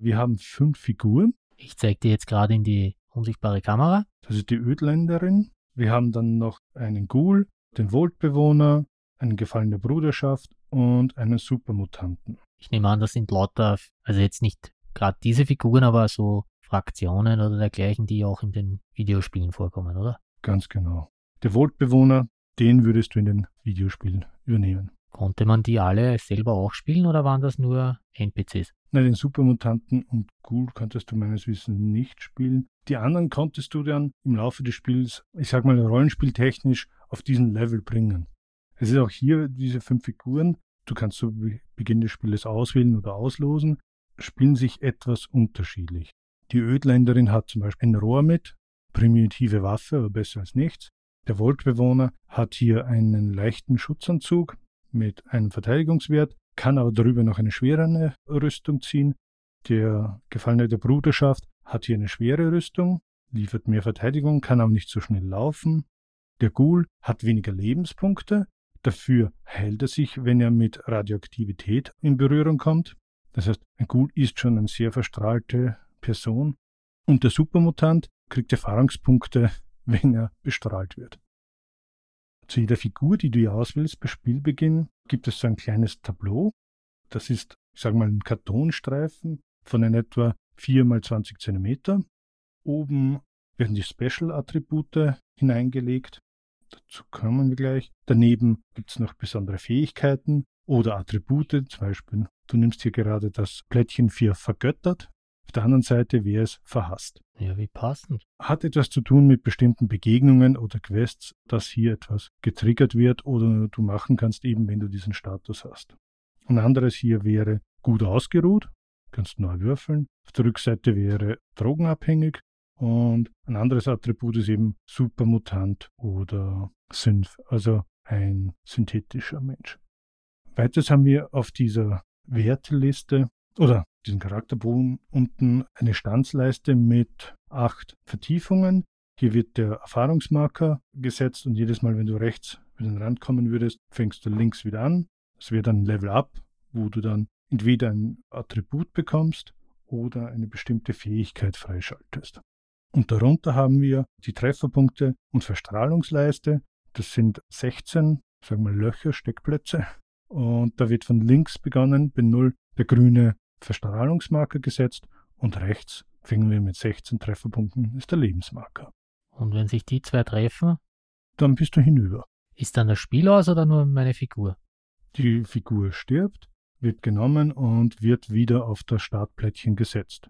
Speaker 2: wir haben fünf Figuren.
Speaker 1: Ich zeige dir jetzt gerade in die unsichtbare Kamera.
Speaker 2: Das ist die Ödländerin. Wir haben dann noch einen Ghoul, den Voltbewohner, einen Gefallen der Bruderschaft und einen Supermutanten.
Speaker 1: Ich nehme an, das sind lauter, also jetzt nicht gerade diese Figuren, aber so Fraktionen oder dergleichen, die auch in den Videospielen vorkommen, oder?
Speaker 2: Ganz genau. Der Voltbewohner, den würdest du in den Videospielen übernehmen.
Speaker 1: Konnte man die alle selber auch spielen oder waren das nur NPCs?
Speaker 2: Nein, den Supermutanten und Ghoul konntest du meines Wissens nicht spielen. Die anderen konntest du dann im Laufe des Spiels, ich sag mal rollenspieltechnisch, auf diesen Level bringen. Es ist auch hier diese fünf Figuren. Du kannst zu Beginn des Spieles auswählen oder auslosen, spielen sich etwas unterschiedlich. Die Ödländerin hat zum Beispiel ein Rohr mit, primitive Waffe, aber besser als nichts. Der Voltbewohner hat hier einen leichten Schutzanzug mit einem Verteidigungswert, kann aber darüber noch eine schwere Rüstung ziehen. Der Gefallene der Bruderschaft hat hier eine schwere Rüstung, liefert mehr Verteidigung, kann aber nicht so schnell laufen. Der Ghoul hat weniger Lebenspunkte, dafür heilt er sich, wenn er mit Radioaktivität in Berührung kommt. Das heißt, ein Ghoul ist schon eine sehr verstrahlte Person. Und der Supermutant kriegt Erfahrungspunkte, wenn er bestrahlt wird. Zu jeder Figur, die du hier auswählst bei Spielbeginn, gibt es so ein kleines Tableau. Das ist, ich sage mal, ein Kartonstreifen von in etwa 4 mal 20 cm. Oben werden die Special-Attribute hineingelegt. Dazu kommen wir gleich. Daneben gibt es noch besondere Fähigkeiten oder Attribute. Zum Beispiel, du nimmst hier gerade das Plättchen für vergöttert. Auf der anderen Seite wäre es verhasst.
Speaker 1: Ja, wie passend.
Speaker 2: Hat etwas zu tun mit bestimmten Begegnungen oder Quests, dass hier etwas getriggert wird oder du machen kannst, eben wenn du diesen Status hast. Ein anderes hier wäre gut ausgeruht, kannst neu würfeln. Auf der Rückseite wäre drogenabhängig und ein anderes Attribut ist eben Supermutant oder Synth, also ein synthetischer Mensch. Weiters haben wir auf dieser Werteliste oder diesen Charakterbogen unten eine Stanzleiste mit acht Vertiefungen. Hier wird der Erfahrungsmarker gesetzt und jedes Mal, wenn du rechts über den Rand kommen würdest, fängst du links wieder an. Das wäre dann Level Up, wo du dann entweder ein Attribut bekommst oder eine bestimmte Fähigkeit freischaltest. Und darunter haben wir die Trefferpunkte und Verstrahlungsleiste. Das sind 16, sagen wir Löcher, Steckplätze. Und da wird von links begonnen, bei 0 der grüne Verstrahlungsmarker gesetzt und rechts fingen wir mit 16 Trefferpunkten, ist der Lebensmarker.
Speaker 1: Und wenn sich die zwei treffen,
Speaker 2: dann bist du hinüber.
Speaker 1: Ist dann das Spiel aus oder nur meine Figur?
Speaker 2: Die Figur stirbt, wird genommen und wird wieder auf das Startplättchen gesetzt.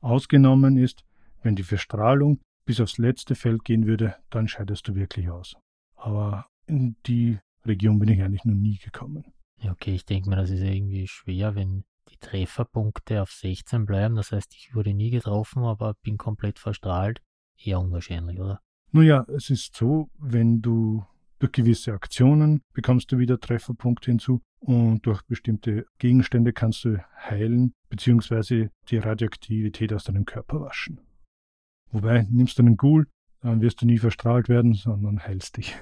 Speaker 2: Ausgenommen ist, wenn die Verstrahlung bis aufs letzte Feld gehen würde, dann scheidest du wirklich aus. Aber in die Region bin ich eigentlich noch nie gekommen.
Speaker 1: Ja, okay, ich denke mir, das ist irgendwie schwer, wenn die Trefferpunkte auf 16 bleiben. Das heißt, ich wurde nie getroffen, aber bin komplett verstrahlt. Eher unwahrscheinlich, oder?
Speaker 2: Nun ja, es ist so, wenn du durch gewisse Aktionen bekommst du wieder Trefferpunkte hinzu und durch bestimmte Gegenstände kannst du heilen bzw. die Radioaktivität aus deinem Körper waschen. Wobei, nimmst du einen Ghoul, dann wirst du nie verstrahlt werden, sondern heilst dich.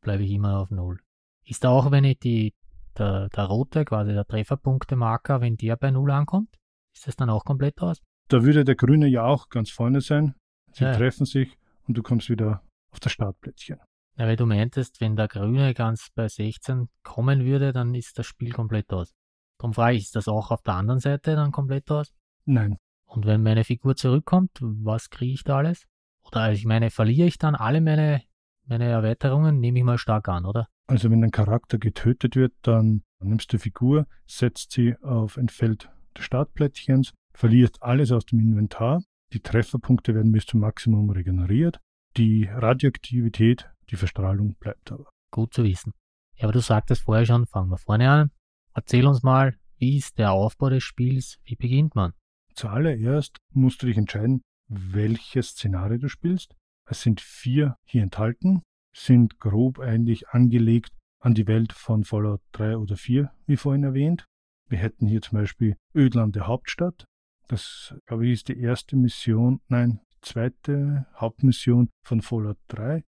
Speaker 1: Bleibe ich immer auf Null. Ist da auch, wenn ich die, der, der rote, quasi der Trefferpunkte-Marker, wenn der bei Null ankommt, ist das dann auch komplett aus?
Speaker 2: Da würde der grüne ja auch ganz vorne sein. Sie
Speaker 1: Ja.
Speaker 2: treffen sich und du kommst wieder auf das Startplättchen.
Speaker 1: Ja, weil du meintest, wenn der grüne ganz bei 16 kommen würde, dann ist das Spiel komplett aus. Darum frage ich, ist das auch auf der anderen Seite dann komplett aus?
Speaker 2: Nein,
Speaker 1: Und wenn meine Figur zurückkommt, was kriege ich da alles? Oder also ich meine, verliere ich dann alle meine, meine Erweiterungen? Nehme ich mal stark an, oder?
Speaker 2: also wenn ein Charakter getötet wird, dann nimmst du Figur, setzt sie auf ein Feld des Startplättchens, verliert alles aus dem Inventar, die Trefferpunkte werden bis zum Maximum regeneriert, die Radioaktivität, die Verstrahlung bleibt aber.
Speaker 1: Gut zu wissen. Ja, aber du sagtest vorher schon, fangen wir vorne an. Erzähl uns mal, wie ist der Aufbau des Spiels? Wie beginnt man?
Speaker 2: Zuallererst musst du dich entscheiden, welches Szenario du spielst. Es sind vier hier enthalten, sind grob eigentlich angelegt an die Welt von Fallout 3 oder 4, wie vorhin erwähnt. Wir hätten hier zum Beispiel Ödland der Hauptstadt. Das, glaube ich, ist die erste Mission, nein, zweite Hauptmission von Fallout 3.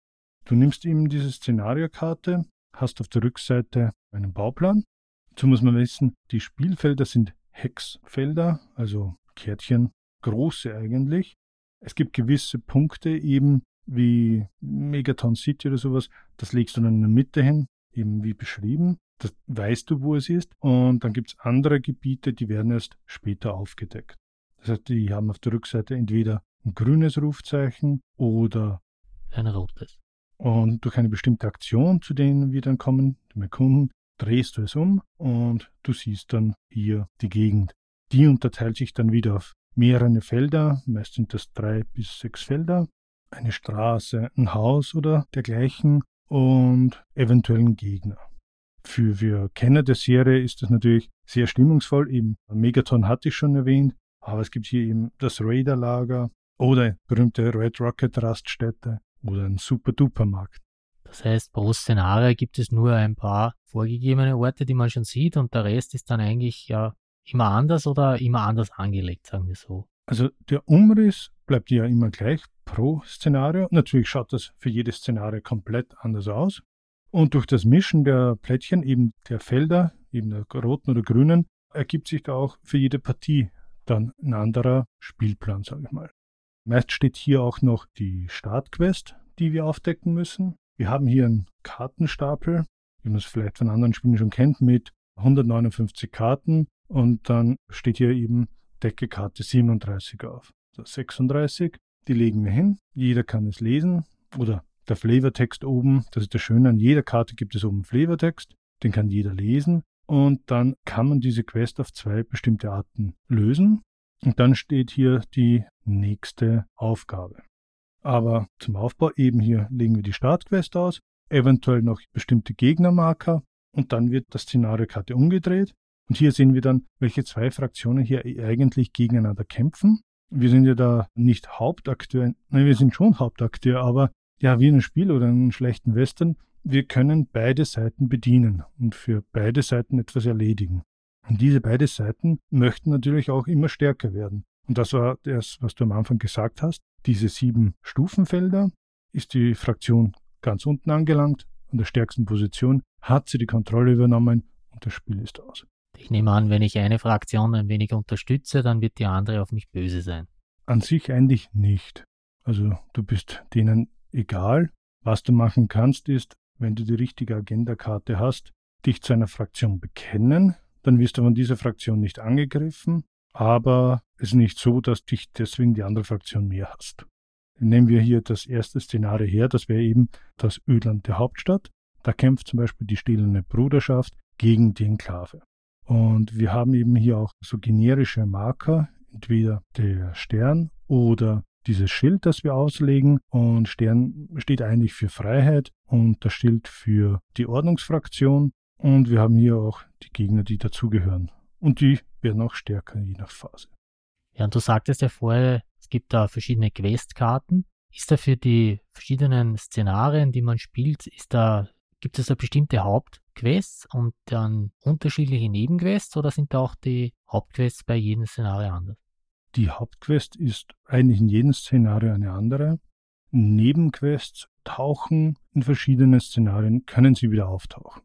Speaker 2: Du nimmst eben diese Szenariokarte, hast auf der Rückseite einen Bauplan. Dazu muss man wissen, die Spielfelder sind Hexfelder, also Kärtchen, große eigentlich. Es gibt gewisse Punkte eben wie Megaton City oder sowas, das legst du dann in der Mitte hin, eben wie beschrieben. Das weißt du, wo es ist. Und dann gibt es andere Gebiete, die werden erst später aufgedeckt. Das heißt, die haben auf der Rückseite entweder ein grünes Rufzeichen oder
Speaker 1: Ein rotes.
Speaker 2: und durch eine bestimmte Aktion, zu denen wir dann kommen, dem Erkunden, drehst du es um und du siehst dann hier die Gegend. Die unterteilt sich dann wieder auf mehrere Felder, meist sind das drei bis sechs Felder, eine Straße, ein Haus oder dergleichen und eventuellen Gegner. Für, für Kenner der Serie ist das natürlich sehr stimmungsvoll. Eben Megaton hatte ich schon erwähnt, aber es gibt hier eben das Raider-Lager oder berühmte Red Rocket Raststätte oder ein Super-Duper-Markt.
Speaker 1: Das heißt, pro Szenario gibt es nur ein paar vorgegebene Orte, die man schon sieht und der Rest ist dann eigentlich ja immer anders oder immer anders angelegt, sagen wir so.
Speaker 2: Also der Umriss bleibt ja immer gleich pro Szenario. Natürlich schaut das für jedes Szenario komplett anders aus. Und durch das Mischen der Plättchen, eben der Felder, eben der roten oder grünen, ergibt sich da auch für jede Partie dann ein anderer Spielplan, sage ich mal. Meist steht hier auch noch die Startquest, die wir aufdecken müssen. Wir haben hier einen Kartenstapel, wie man es vielleicht von anderen Spielen schon kennt, mit 159 Karten und dann steht hier eben Decke Karte 37 auf. Das 36, die legen wir hin. Jeder kann es lesen oder der Flavortext oben, das ist das Schöne, an jeder Karte gibt es oben Flavortext, den kann jeder lesen und dann kann man diese Quest auf zwei bestimmte Arten lösen. Und dann steht hier die nächste Aufgabe. Aber zum Aufbau eben hier legen wir die Startquest aus, eventuell noch bestimmte Gegnermarker und dann wird das Szenariokarte umgedreht. Und hier sehen wir dann, welche zwei Fraktionen hier eigentlich gegeneinander kämpfen. Wir sind ja da nicht Hauptakteur, nein, wir sind schon Hauptakteur, aber ja, wie in einem Spiel oder in einem schlechten Western, wir können beide Seiten bedienen und für beide Seiten etwas erledigen. Und diese beiden Seiten möchten natürlich auch immer stärker werden. Und das war das, was du am Anfang gesagt hast. Diese sieben Stufenfelder ist die Fraktion ganz unten angelangt, an der stärksten Position, hat sie die Kontrolle übernommen und das Spiel ist aus.
Speaker 1: Ich nehme an, wenn ich eine Fraktion ein wenig unterstütze, dann wird die andere auf mich böse sein.
Speaker 2: An sich eigentlich nicht. Also du bist denen egal. Was du machen kannst, ist, wenn du die richtige Agendakarte hast, dich zu einer Fraktion bekennen. Dann wirst du von dieser Fraktion nicht angegriffen, aber es ist nicht so, dass dich deswegen die andere Fraktion mehr hast. Nehmen wir hier das erste Szenario her, das wäre eben das Ödland der Hauptstadt. Da kämpft zum Beispiel die Stählerne Bruderschaft gegen die Enklave. Und wir haben eben hier auch so generische Marker, entweder der Stern oder dieses Schild, das wir auslegen. Und Stern steht eigentlich für Freiheit und das Schild für die Ordnungsfraktion. Und wir haben hier auch die Gegner, die dazugehören. Und die werden auch stärker, je nach Phase.
Speaker 1: Ja, und du sagtest ja vorher, es gibt da verschiedene Questkarten. Ist da für die verschiedenen Szenarien, die man spielt, ist da, gibt es da bestimmte Hauptquests und dann unterschiedliche Nebenquests oder sind da auch die Hauptquests bei jedem Szenario anders?
Speaker 2: Die Hauptquest ist eigentlich in jedem Szenario eine andere. Nebenquests tauchen in verschiedenen Szenarien, können sie wieder auftauchen.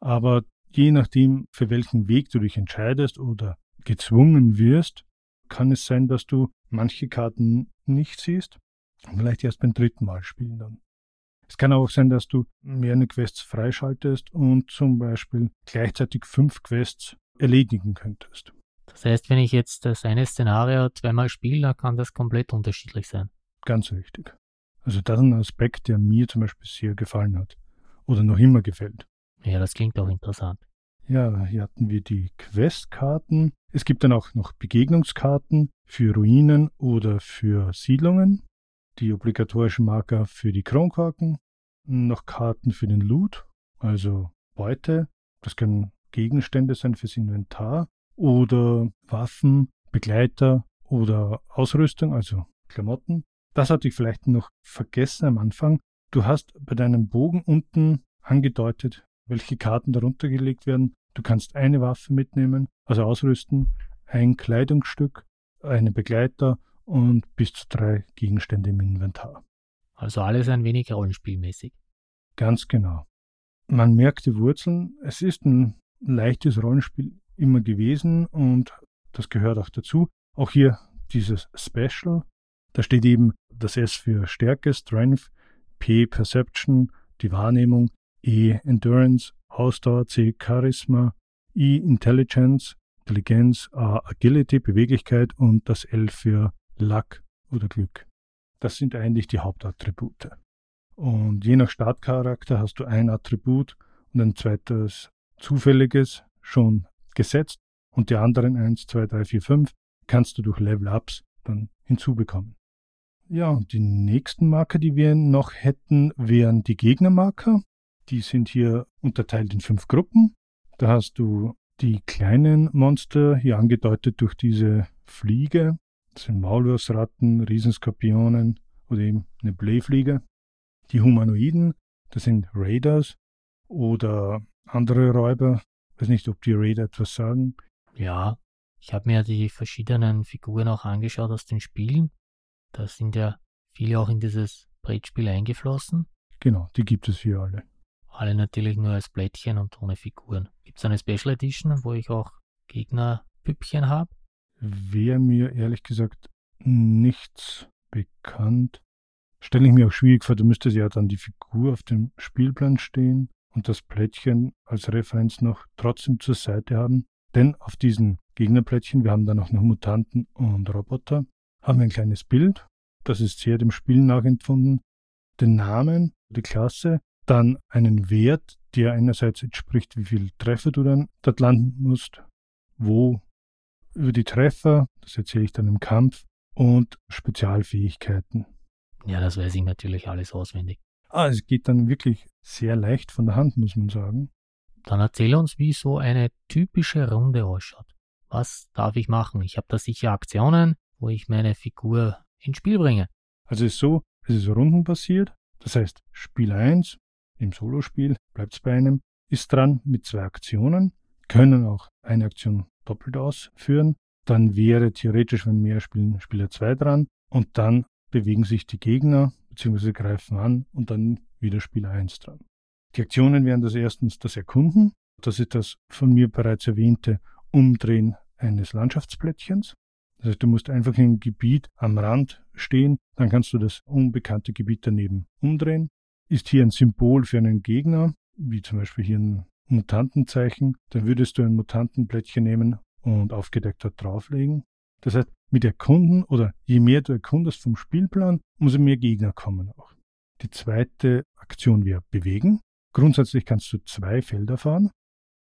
Speaker 2: Aber je nachdem, für welchen Weg du dich entscheidest oder gezwungen wirst, kann es sein, dass du manche Karten nicht siehst und vielleicht erst beim dritten Mal spielen dann. Es kann auch sein, dass du mehrere Quests freischaltest und zum Beispiel gleichzeitig fünf Quests erledigen könntest.
Speaker 1: Das heißt, wenn ich jetzt das eine Szenario zweimal spiele, dann kann das komplett unterschiedlich sein.
Speaker 2: Ganz richtig. Also das ist ein Aspekt, der mir zum Beispiel sehr gefallen hat oder noch immer gefällt.
Speaker 1: Ja, das klingt auch interessant.
Speaker 2: Ja, hier hatten wir die Questkarten. Es gibt dann auch noch Begegnungskarten für Ruinen oder für Siedlungen, die obligatorischen Marker für die Kronkorken, noch Karten für den Loot, also Beute. Das können Gegenstände sein fürs Inventar oder Waffen, Begleiter oder Ausrüstung, also Klamotten. Das hatte ich vielleicht noch vergessen am Anfang. Du hast bei deinem Bogen unten angedeutet, welche Karten darunter gelegt werden. Du kannst eine Waffe mitnehmen, also ausrüsten, ein Kleidungsstück, einen Begleiter und bis zu drei Gegenstände im Inventar.
Speaker 1: Also alles ein wenig rollenspielmäßig.
Speaker 2: Ganz genau. Man merkt die Wurzeln. Es ist ein leichtes Rollenspiel immer gewesen und das gehört auch dazu. Auch hier dieses Special. Da steht eben das S für Stärke, Strength, P Perception, die Wahrnehmung, E Endurance, Ausdauer, C Charisma, I Intelligence, Intelligenz, A Agility, Beweglichkeit und das L für Luck oder Glück. Das sind eigentlich die Hauptattribute. Und je nach Startcharakter hast du ein Attribut und ein zweites zufälliges schon gesetzt und die anderen 1, 2, 3, 4, 5 kannst du durch Level-Ups dann hinzubekommen. Ja, und die nächsten Marker, die wir noch hätten, wären die Gegnermarker. Die sind hier unterteilt in fünf Gruppen. Da hast du die kleinen Monster, hier angedeutet durch diese Fliege. Das sind Maulwurfsratten, Riesenskorpionen oder eben eine Blähfliege. Die Humanoiden, Das sind Raiders oder andere Räuber. Ich weiß nicht, ob die Raider etwas sagen.
Speaker 1: Ja, ich habe mir die verschiedenen Figuren auch angeschaut aus den Spielen. Da sind ja viele auch in dieses Brettspiel eingeflossen.
Speaker 2: Genau, die gibt es hier alle.
Speaker 1: Alle natürlich nur als Blättchen und ohne Figuren. Gibt es eine Special Edition, wo ich auch Gegnerpüppchen habe?
Speaker 2: Wäre mir ehrlich gesagt nichts bekannt. Stelle ich mir auch schwierig vor, du müsstest ja dann die Figur auf dem Spielplan stehen und das Plättchen als Referenz noch trotzdem zur Seite haben. Denn auf diesen Gegnerplättchen, wir haben dann auch noch Mutanten und Roboter, haben wir ein kleines Bild. Das ist sehr dem Spiel nachempfunden. Den Namen, die Klasse, dann einen Wert, der einerseits entspricht, wie viel Treffer du dann dort landen musst, wo über die Treffer, das erzähle ich dann im Kampf, und Spezialfähigkeiten.
Speaker 1: Ja, das weiß ich natürlich alles auswendig.
Speaker 2: Ah, es geht dann wirklich sehr leicht von der Hand, muss man sagen.
Speaker 1: Dann erzähl uns, wie so eine typische Runde ausschaut. Was darf ich machen? Ich habe da sicher Aktionen, wo ich meine Figur ins Spiel bringe.
Speaker 2: Also es ist so, es ist rundenbasiert. Das heißt, Spiel 1 im Solospiel bleibt es bei einem, ist dran mit zwei Aktionen, können auch eine Aktion doppelt ausführen. Dann wäre theoretisch, wenn mehr spielen, Spieler 2 dran und dann bewegen sich die Gegner bzw. greifen an und dann wieder Spieler 1 dran. Die Aktionen wären das erstens das Erkunden, das ist das von mir bereits erwähnte Umdrehen eines Landschaftsplättchens. Das heißt, du musst einfach im Gebiet am Rand stehen, dann kannst du das unbekannte Gebiet daneben umdrehen. Ist hier ein Symbol für einen Gegner, wie zum Beispiel hier ein Mutantenzeichen, dann würdest du ein Mutantenplättchen nehmen und aufgedeckt dort drauflegen. Das heißt, mit Erkunden oder je mehr du erkundest vom Spielplan, umso mehr Gegner kommen auch. Die zweite Aktion wäre bewegen. Grundsätzlich kannst du zwei Felder fahren.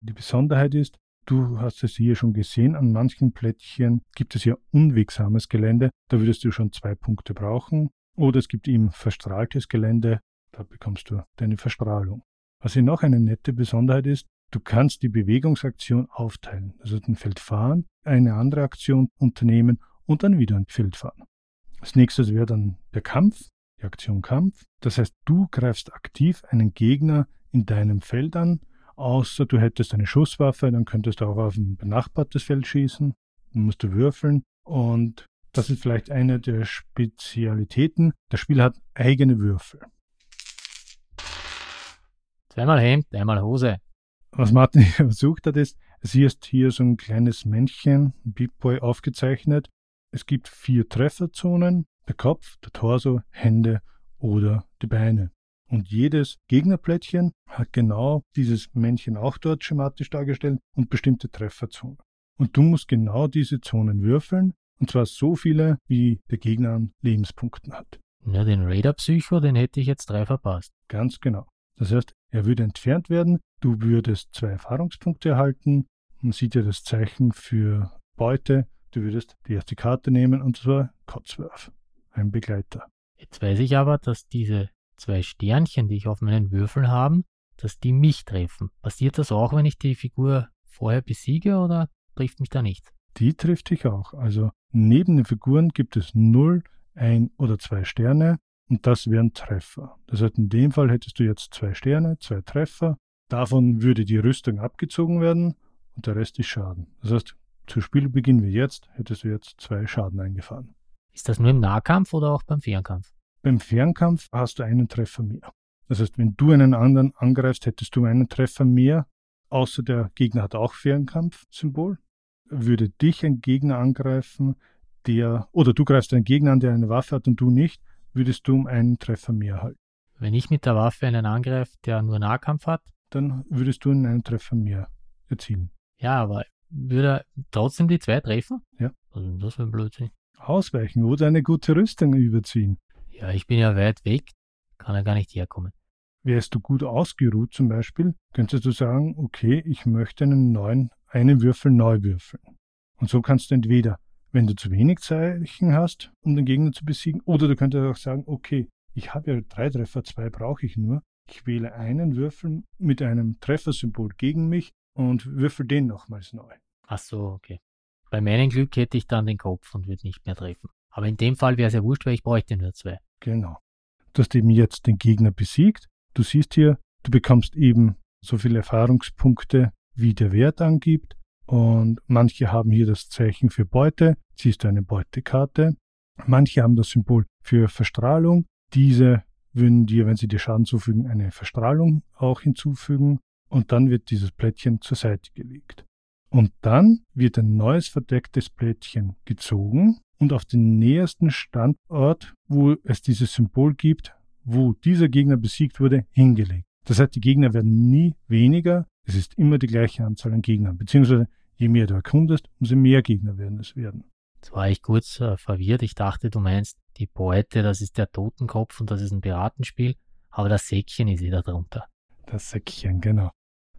Speaker 2: Die Besonderheit ist, du hast es hier schon gesehen, an manchen Plättchen gibt es ja unwegsames Gelände, da würdest du schon zwei Punkte brauchen. Oder es gibt eben verstrahltes Gelände, da bekommst du deine Verstrahlung. Was hier noch eine nette Besonderheit ist, Du kannst die Bewegungsaktion aufteilen. Also ein Feld fahren, eine andere Aktion unternehmen und dann wieder ein Feld fahren. Als nächstes wäre dann der Kampf, die Aktion Kampf. Das heißt, du greifst aktiv einen Gegner in deinem Feld an, außer du hättest eine Schusswaffe, dann könntest du auch auf ein benachbartes Feld schießen. Dann musst du würfeln und das ist vielleicht eine der Spezialitäten. Das Spiel hat eigene Würfel.
Speaker 1: Zweimal Hemd, einmal Hose
Speaker 2: was Martin versucht hat, ist, sie ist hier so ein kleines Männchen, ein Beat Boy, aufgezeichnet. Es gibt vier Trefferzonen, der Kopf, der Torso, Hände oder die Beine. Und jedes Gegnerplättchen hat genau dieses Männchen auch dort schematisch dargestellt und bestimmte Trefferzonen. Und du musst genau diese Zonen würfeln, und zwar so viele, wie der Gegner an Lebenspunkten hat.
Speaker 1: Ja, den Raider-Psycho, den hätte ich jetzt drei verpasst.
Speaker 2: Ganz genau. Das heißt, er würde entfernt werden, du würdest zwei Erfahrungspunkte erhalten, man sieht ja das Zeichen für Beute, du würdest die erste Karte nehmen und zwar Kotzwerf, ein Begleiter.
Speaker 1: Jetzt weiß ich aber, dass diese zwei Sternchen, die ich auf meinen Würfeln habe, dass die mich treffen. Passiert das auch, wenn ich die Figur vorher besiege oder trifft mich da nichts?
Speaker 2: Die trifft dich auch. Also neben den Figuren gibt es 0, 1 oder 2 Sterne und das wären Treffer. Das heißt, in dem Fall hättest du jetzt zwei Sterne, zwei Treffer. Davon würde die Rüstung abgezogen werden und der Rest ist Schaden. Das heißt, zu Spielbeginn wie jetzt hättest du jetzt zwei Schaden eingefahren.
Speaker 1: Ist das nur im Nahkampf oder auch beim Fernkampf?
Speaker 2: Beim Fernkampf hast du einen Treffer mehr. Das heißt, wenn du einen anderen angreifst, hättest du einen Treffer mehr, außer der Gegner hat auch Fernkampf-Symbol. Würde dich ein Gegner angreifen, der, oder du greifst einen Gegner an, der eine Waffe hat und du nicht, würdest du um einen Treffer mehr halten.
Speaker 1: Wenn ich mit der Waffe einen angreife, der nur Nahkampf hat?
Speaker 2: Dann würdest du einen Treffer mehr erzielen.
Speaker 1: Ja, aber würde er trotzdem die zwei treffen?
Speaker 2: Ja.
Speaker 1: Also das wäre Blödsinn.
Speaker 2: Ausweichen oder eine gute Rüstung überziehen.
Speaker 1: Ja, ich bin ja weit weg, kann er gar nicht herkommen.
Speaker 2: Wärst du gut ausgeruht zum Beispiel, könntest du sagen, okay, ich möchte einen neuen, einen Würfel neu würfeln. Und so kannst du entweder wenn du zu wenig Zeichen hast, um den Gegner zu besiegen. Oder du könntest auch sagen, okay, ich habe ja drei Treffer, zwei brauche ich nur. Ich wähle einen Würfel mit einem Treffersymbol gegen mich und würfel den nochmals neu.
Speaker 1: Ach so, okay. Bei meinem Glück hätte ich dann den Kopf und würde nicht mehr treffen. Aber in dem Fall wäre es ja wurscht, weil ich bräuchte nur zwei.
Speaker 2: Genau. Du hast eben jetzt den Gegner besiegt du siehst hier, du bekommst eben so viele Erfahrungspunkte, wie der Wert angibt. Und manche haben hier das Zeichen für Beute, ziehst du eine Beutekarte. Manche haben das Symbol für Verstrahlung. Diese würden dir, wenn sie dir Schaden zufügen, eine Verstrahlung auch hinzufügen. Und dann wird dieses Plättchen zur Seite gelegt. Und dann wird ein neues verdecktes Plättchen gezogen und auf den nähersten Standort, wo es dieses Symbol gibt, wo dieser Gegner besiegt wurde, hingelegt. Das heißt, die Gegner werden nie weniger, es ist immer die gleiche Anzahl an Gegnern, beziehungsweise je mehr du erkundest, umso mehr Gegner werden es werden.
Speaker 1: Jetzt war ich kurz äh, verwirrt. Ich dachte, du meinst, die Beute, das ist der Totenkopf und das ist ein Piratenspiel, aber das Säckchen ist wieder drunter.
Speaker 2: Das Säckchen, genau.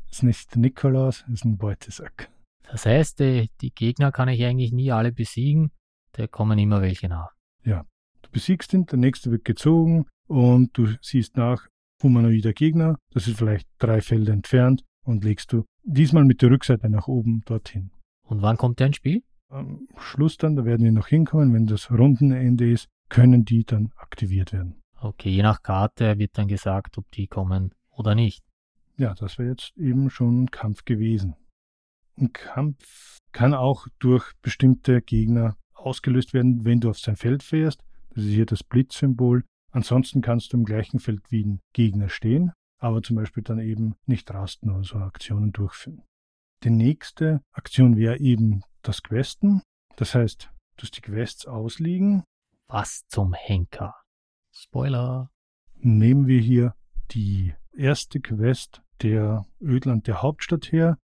Speaker 2: Das ist nicht Nikolaus, das ist ein Beutesack.
Speaker 1: Das heißt, die, die Gegner kann ich eigentlich nie alle besiegen, da kommen immer welche nach.
Speaker 2: Ja, du besiegst ihn, der nächste wird gezogen und du siehst nach, humanoider Gegner, das ist vielleicht drei Felder entfernt und legst du diesmal mit der Rückseite nach oben dorthin.
Speaker 1: Und wann kommt der ins Spiel?
Speaker 2: Am Schluss dann, da werden wir noch hinkommen, wenn das Rundenende ist, können die dann aktiviert werden.
Speaker 1: Okay, je nach Karte wird dann gesagt, ob die kommen oder nicht.
Speaker 2: Ja, das wäre jetzt eben schon ein Kampf gewesen. Ein Kampf kann auch durch bestimmte Gegner ausgelöst werden, wenn du auf sein Feld fährst. Das ist hier das Blitzsymbol. Ansonsten kannst du im gleichen Feld wie ein Gegner stehen, aber zum Beispiel dann eben nicht rasten oder so Aktionen durchführen. Die nächste Aktion wäre eben das Questen. Das heißt, du hast die Quests ausliegen.
Speaker 1: Was zum Henker? Spoiler.
Speaker 2: Nehmen wir hier die erste Quest der Ödland der Hauptstadt her.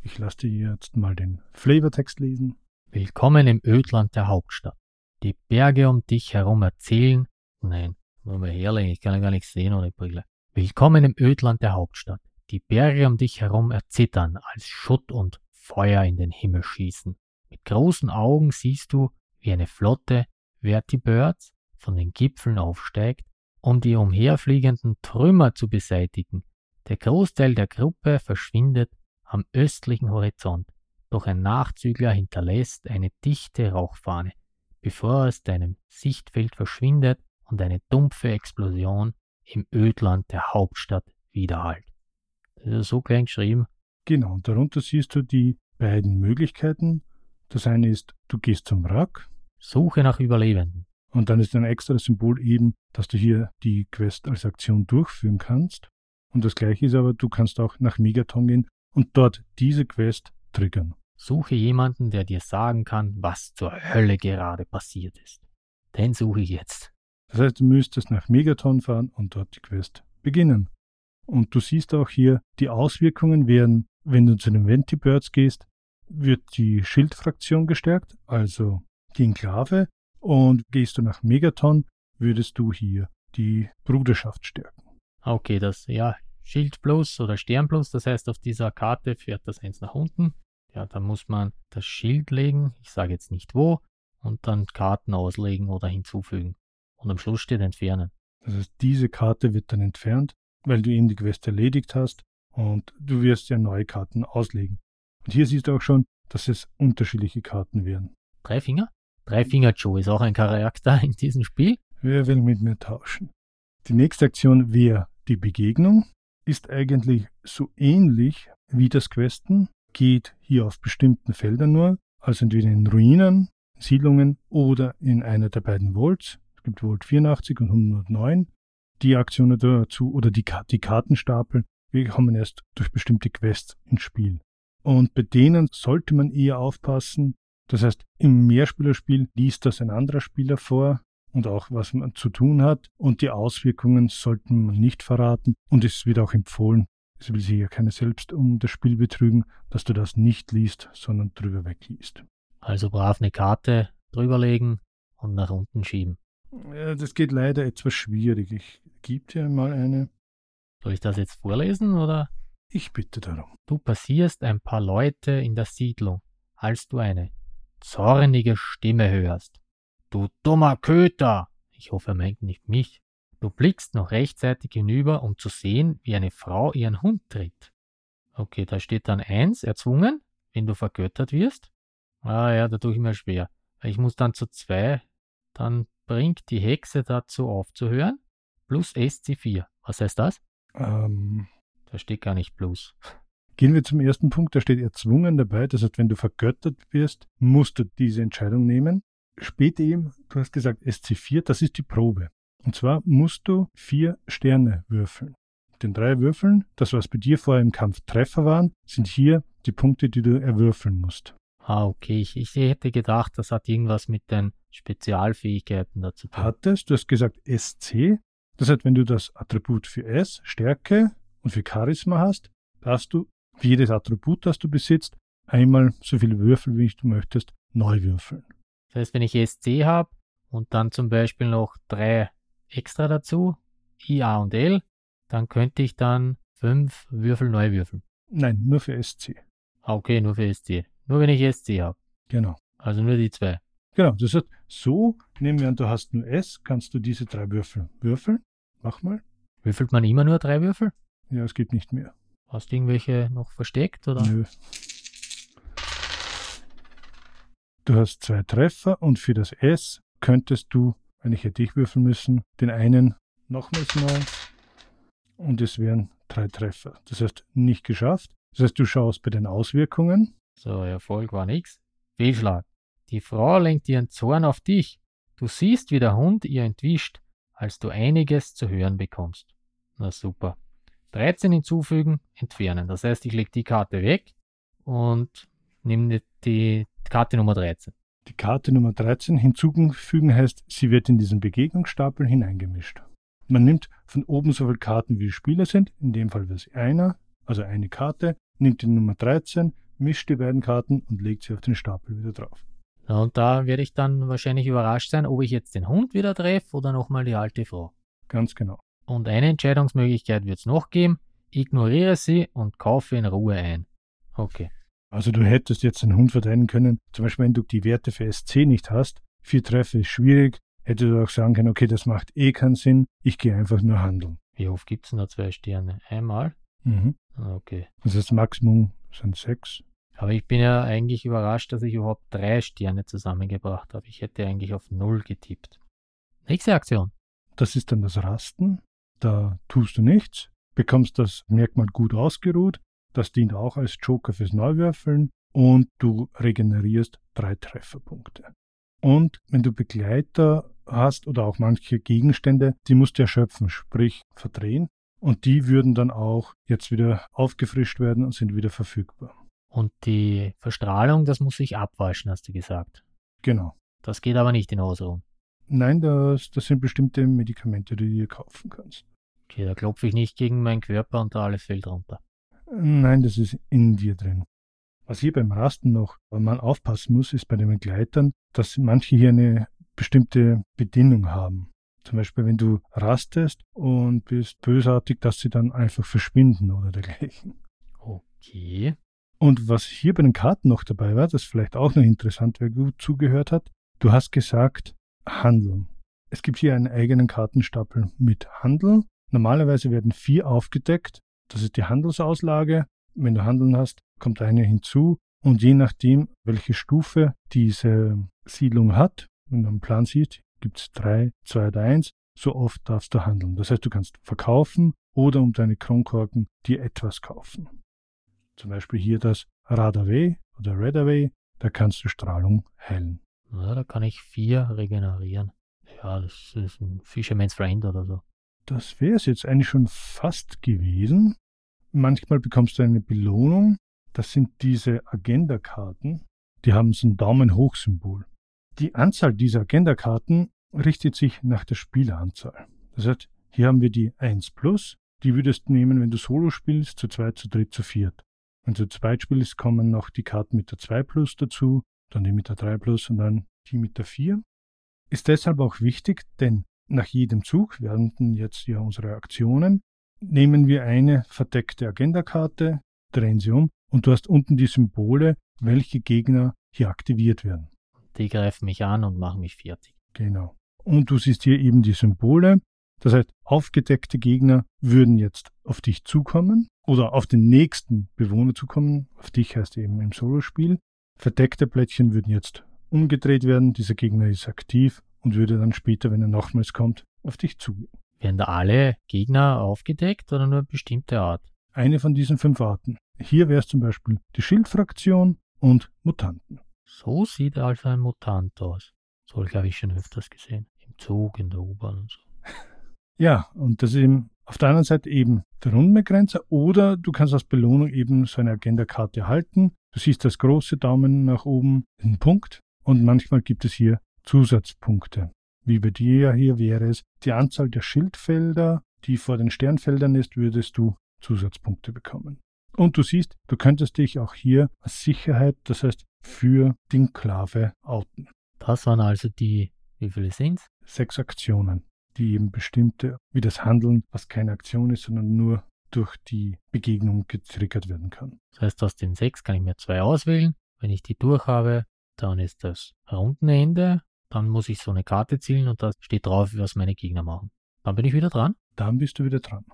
Speaker 2: Ich lasse dir jetzt mal den Flavortext lesen.
Speaker 1: Willkommen im Ödland der Hauptstadt. Die Berge um dich herum erzählen. Nein, nur mal herlegen, ich kann ja gar nichts sehen ohne Brille. Willkommen im Ödland der Hauptstadt. Die Berge um dich herum erzittern, als Schutt und Feuer in den Himmel schießen. Mit großen Augen siehst du, wie eine Flotte Vertibirds von den Gipfeln aufsteigt, um die umherfliegenden Trümmer zu beseitigen. Der Großteil der Gruppe verschwindet am östlichen Horizont, doch ein Nachzügler hinterlässt eine dichte Rauchfahne, bevor er aus deinem Sichtfeld verschwindet und eine dumpfe Explosion im Ödland der Hauptstadt widerhallt. Das ist so klein geschrieben.
Speaker 2: Genau, und darunter siehst du die beiden Möglichkeiten. Das eine ist, du gehst zum Wrack.
Speaker 1: Suche nach Überlebenden.
Speaker 2: Und dann ist ein extra Symbol eben, dass du hier die Quest als Aktion durchführen kannst. Und das gleiche ist aber, du kannst auch nach Megaton gehen und dort diese Quest triggern.
Speaker 1: Suche jemanden, der dir sagen kann, was zur Hölle gerade passiert ist. Den suche ich jetzt.
Speaker 2: Das heißt, du müsstest nach Megaton fahren und dort die Quest beginnen. Und du siehst auch hier, die Auswirkungen werden, wenn du zu den Ventibirds gehst, wird die Schildfraktion gestärkt, also die Enklave. Und gehst du nach Megaton, würdest du hier die Bruderschaft stärken.
Speaker 1: Okay, das, ja, Schild plus oder Stern plus, das heißt, auf dieser Karte fährt das eins nach unten. Ja, dann muss man das Schild legen, ich sage jetzt nicht wo, und dann Karten auslegen oder hinzufügen. Und am Schluss steht entfernen.
Speaker 2: Das heißt, diese Karte wird dann entfernt, weil du eben die Quest erledigt hast und du wirst ja neue Karten auslegen. Und hier siehst du auch schon, dass es unterschiedliche Karten werden.
Speaker 1: Drei Finger? Drei Finger Joe ist auch ein Charakter in diesem Spiel.
Speaker 2: Wer will mit mir tauschen? Die nächste Aktion wäre die Begegnung. Ist eigentlich so ähnlich wie das Questen, geht hier auf bestimmten Feldern nur, also entweder in Ruinen, Siedlungen oder in einer der beiden Vaults. Es gibt Vault 84 und 109. Die Aktionen dazu oder die, die Kartenstapel, wir kommen erst durch bestimmte Quests ins Spiel. Und bei denen sollte man eher aufpassen. Das heißt, im Mehrspielerspiel liest das ein anderer Spieler vor und auch was man zu tun hat. Und die Auswirkungen sollten man nicht verraten. Und es wird auch empfohlen, es will sich ja keiner selbst um das Spiel betrügen, dass du das nicht liest, sondern drüber wegliest.
Speaker 1: Also brav eine Karte drüberlegen und nach unten schieben.
Speaker 2: Ja, das geht leider etwas schwierig. Ich gebe dir mal eine.
Speaker 1: Soll ich das jetzt vorlesen oder?
Speaker 2: Ich bitte darum.
Speaker 1: Du passierst ein paar Leute in der Siedlung, als du eine zornige Stimme hörst. Du dummer Köter! Ich hoffe, er meint nicht mich. Du blickst noch rechtzeitig hinüber, um zu sehen, wie eine Frau ihren Hund tritt. Okay, da steht dann eins, erzwungen, wenn du vergöttert wirst. Ah ja, da tue ich mir schwer. Ich muss dann zu zwei, dann bringt die Hexe dazu aufzuhören, plus SC4. Was heißt das?
Speaker 2: Ähm,
Speaker 1: Da steht gar nicht Plus.
Speaker 2: gehen wir zum ersten Punkt, da steht erzwungen dabei. Das heißt, wenn du vergöttert wirst, musst du diese Entscheidung nehmen. Später eben, du hast gesagt SC4, das ist die Probe. Und zwar musst du vier Sterne würfeln. Den drei Würfeln, das was bei dir vorher im Kampf Treffer waren, sind hier die Punkte, die du erwürfeln musst.
Speaker 1: Ah, okay. Ich, ich hätte gedacht, das hat irgendwas mit den Spezialfähigkeiten dazu tun.
Speaker 2: Hattest, du hast gesagt SC. Das heißt, wenn du das Attribut für S, Stärke und für Charisma hast, darfst du für jedes Attribut, das du besitzt, einmal so viele Würfel, wie du möchtest, neu würfeln.
Speaker 1: Das heißt, wenn ich SC habe und dann zum Beispiel noch drei extra dazu, I, A und L, dann könnte ich dann fünf Würfel neu würfeln.
Speaker 2: Nein, nur für SC.
Speaker 1: Ah, okay, nur für SC. Nur wenn ich SC habe.
Speaker 2: Genau.
Speaker 1: Also nur die zwei.
Speaker 2: Genau, das heißt, so nehmen wir an, du hast nur S, kannst du diese drei Würfel würfeln. Mach mal.
Speaker 1: Würfelt man immer nur drei Würfel?
Speaker 2: Ja, es gibt nicht mehr.
Speaker 1: Hast du irgendwelche noch versteckt oder?
Speaker 2: Nö. Du hast zwei Treffer und für das S könntest du, wenn ich hätte ich würfeln müssen, den einen nochmals neu und es wären drei Treffer. Das heißt, nicht geschafft. Das heißt, du schaust bei den Auswirkungen.
Speaker 1: So, Erfolg war nix. Fehlschlag. Die Frau lenkt ihren Zorn auf dich. Du siehst, wie der Hund ihr entwischt, als du einiges zu hören bekommst. Na super. 13 hinzufügen, entfernen. Das heißt, ich lege die Karte weg und nehme die Karte Nummer 13.
Speaker 2: Die Karte Nummer 13 hinzufügen heißt, sie wird in diesen Begegnungsstapel hineingemischt. Man nimmt von oben so viele Karten, wie Spieler sind, in dem Fall wäre es einer, also eine Karte, nimmt die Nummer 13, mischt die beiden Karten und legt sie auf den Stapel wieder drauf.
Speaker 1: Ja, und da werde ich dann wahrscheinlich überrascht sein, ob ich jetzt den Hund wieder treffe oder nochmal die alte Frau.
Speaker 2: Ganz genau.
Speaker 1: Und eine Entscheidungsmöglichkeit wird es noch geben. Ignoriere sie und kaufe in Ruhe ein. Okay.
Speaker 2: Also du hättest jetzt den Hund verteidigen können, zum Beispiel wenn du die Werte für SC nicht hast, vier Treffer ist schwierig, hättest du auch sagen können, okay, das macht eh keinen Sinn, ich gehe einfach nur handeln.
Speaker 1: Wie oft gibt es denn da zwei Sterne? Einmal?
Speaker 2: Mhm.
Speaker 1: Okay.
Speaker 2: Das heißt, Maximum sind sechs.
Speaker 1: Aber ich bin ja eigentlich überrascht, dass ich überhaupt drei Sterne zusammengebracht habe. Ich hätte eigentlich auf null getippt. Nächste Aktion.
Speaker 2: Das ist dann das Rasten. Da tust du nichts, bekommst das Merkmal gut ausgeruht. Das dient auch als Joker fürs Neuwürfeln und du regenerierst drei Trefferpunkte. Und wenn du Begleiter hast oder auch manche Gegenstände, die musst du erschöpfen, sprich verdrehen. Und die würden dann auch jetzt wieder aufgefrischt werden und sind wieder verfügbar.
Speaker 1: Und die Verstrahlung, das muss ich abwaschen, hast du gesagt.
Speaker 2: Genau.
Speaker 1: Das geht aber nicht in Ausruhen.
Speaker 2: Nein, das, das sind bestimmte Medikamente, die du dir kaufen kannst.
Speaker 1: Okay, da klopfe ich nicht gegen meinen Körper und da alles fällt runter.
Speaker 2: Nein, das ist in dir drin. Was hier beim Rasten noch man aufpassen muss, ist bei den Begleitern, dass manche hier eine bestimmte Bedienung haben. Zum Beispiel, wenn du rastest und bist bösartig, dass sie dann einfach verschwinden oder dergleichen.
Speaker 1: Okay.
Speaker 2: Und was hier bei den Karten noch dabei war, das vielleicht auch noch interessant, wer gut zugehört hat, du hast gesagt, handeln. Es gibt hier einen eigenen Kartenstapel mit Handeln. Normalerweise werden vier aufgedeckt. Das ist die Handelsauslage. Wenn du Handeln hast, kommt eine hinzu. Und je nachdem, welche Stufe diese Siedlung hat, wenn du einen Plan siehst, gibt es drei, zwei oder eins, so oft darfst du handeln. Das heißt, du kannst verkaufen oder um deine Kronkorken dir etwas kaufen. Zum Beispiel hier das Radaway oder Redaway, da kannst du Strahlung heilen.
Speaker 1: Ja, da kann ich vier regenerieren. Ja, das ist ein Fisherman's Friend oder so.
Speaker 2: Das wäre es jetzt eigentlich schon fast gewesen. Manchmal bekommst du eine Belohnung. Das sind diese Agenda-Karten. Die haben so ein Daumen-hoch-Symbol. Die Anzahl dieser Agenda-Karten richtet sich nach der Spieleranzahl. Das heißt, hier haben wir die 1 plus. Die würdest du nehmen, wenn du Solo spielst, zu zweit, zu dritt, zu viert. Wenn du zu zweit spielst, kommen noch die Karten mit der 2 plus dazu, dann die mit der 3 plus und dann die mit der 4. Ist deshalb auch wichtig, denn nach jedem Zug, wir hatten jetzt ja unsere Aktionen, nehmen wir eine verdeckte Agendakarte, drehen sie um und du hast unten die Symbole, welche Gegner hier aktiviert werden.
Speaker 1: Die greifen mich an und machen mich fertig.
Speaker 2: Genau. Und du siehst hier eben die Symbole. Das heißt, aufgedeckte Gegner würden jetzt auf dich zukommen oder auf den nächsten Bewohner zukommen. Auf dich heißt eben im Solospiel. Verdeckte Plättchen würden jetzt umgedreht werden. Dieser Gegner ist aktiv und würde dann später, wenn er nochmals kommt, auf dich zugehen.
Speaker 1: Werden da alle Gegner aufgedeckt oder nur eine bestimmte Art?
Speaker 2: Eine von diesen fünf Arten. Hier wäre es zum Beispiel die Schildfraktion und Mutanten.
Speaker 1: So sieht also ein Mutant aus. Solche habe ich schon öfters gesehen. Im Zug, in der U-Bahn und so.
Speaker 2: Ja, und das ist eben auf der anderen Seite eben der Rundenbegrenzer oder du kannst als Belohnung eben so eine Agenda-Karte erhalten. Du siehst das große Daumen nach oben, einen Punkt und manchmal gibt es hier Zusatzpunkte. Wie bei dir hier wäre es die Anzahl der Schildfelder, die vor den Sternfeldern ist, würdest du Zusatzpunkte bekommen. Und du siehst, du könntest dich auch hier als Sicherheit, das heißt für die Enklave outen.
Speaker 1: Das waren also die, wie viele sind's?
Speaker 2: Sechs Aktionen, die eben bestimmte, wie das Handeln, was keine Aktion ist, sondern nur durch die Begegnung getriggert werden kann.
Speaker 1: Das heißt, aus den sechs kann ich mir zwei auswählen. Wenn ich die durch habe, dann ist das Rundenende. Dann muss ich so eine Karte zielen und da steht drauf, was meine Gegner machen. Dann bin ich wieder dran.
Speaker 2: Dann bist du wieder dran.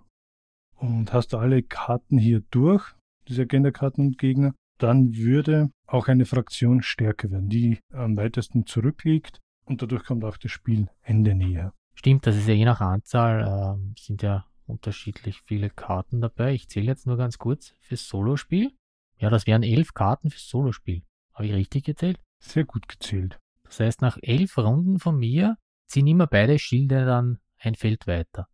Speaker 2: Und hast du alle Karten hier durch, diese Agenda-Karten und Gegner, dann würde auch eine Fraktion stärker werden, die am weitesten zurückliegt und dadurch kommt auch das Spielende näher.
Speaker 1: Stimmt, das ist ja je nach Anzahl, äh, sind ja unterschiedlich viele Karten dabei. Ich zähle jetzt nur ganz kurz fürs Solospiel. Ja, das wären elf Karten fürs Solospiel. Habe ich richtig gezählt?
Speaker 2: Sehr gut gezählt.
Speaker 1: Das heißt, nach elf Runden von mir ziehen immer beide Schilde dann ein Feld weiter.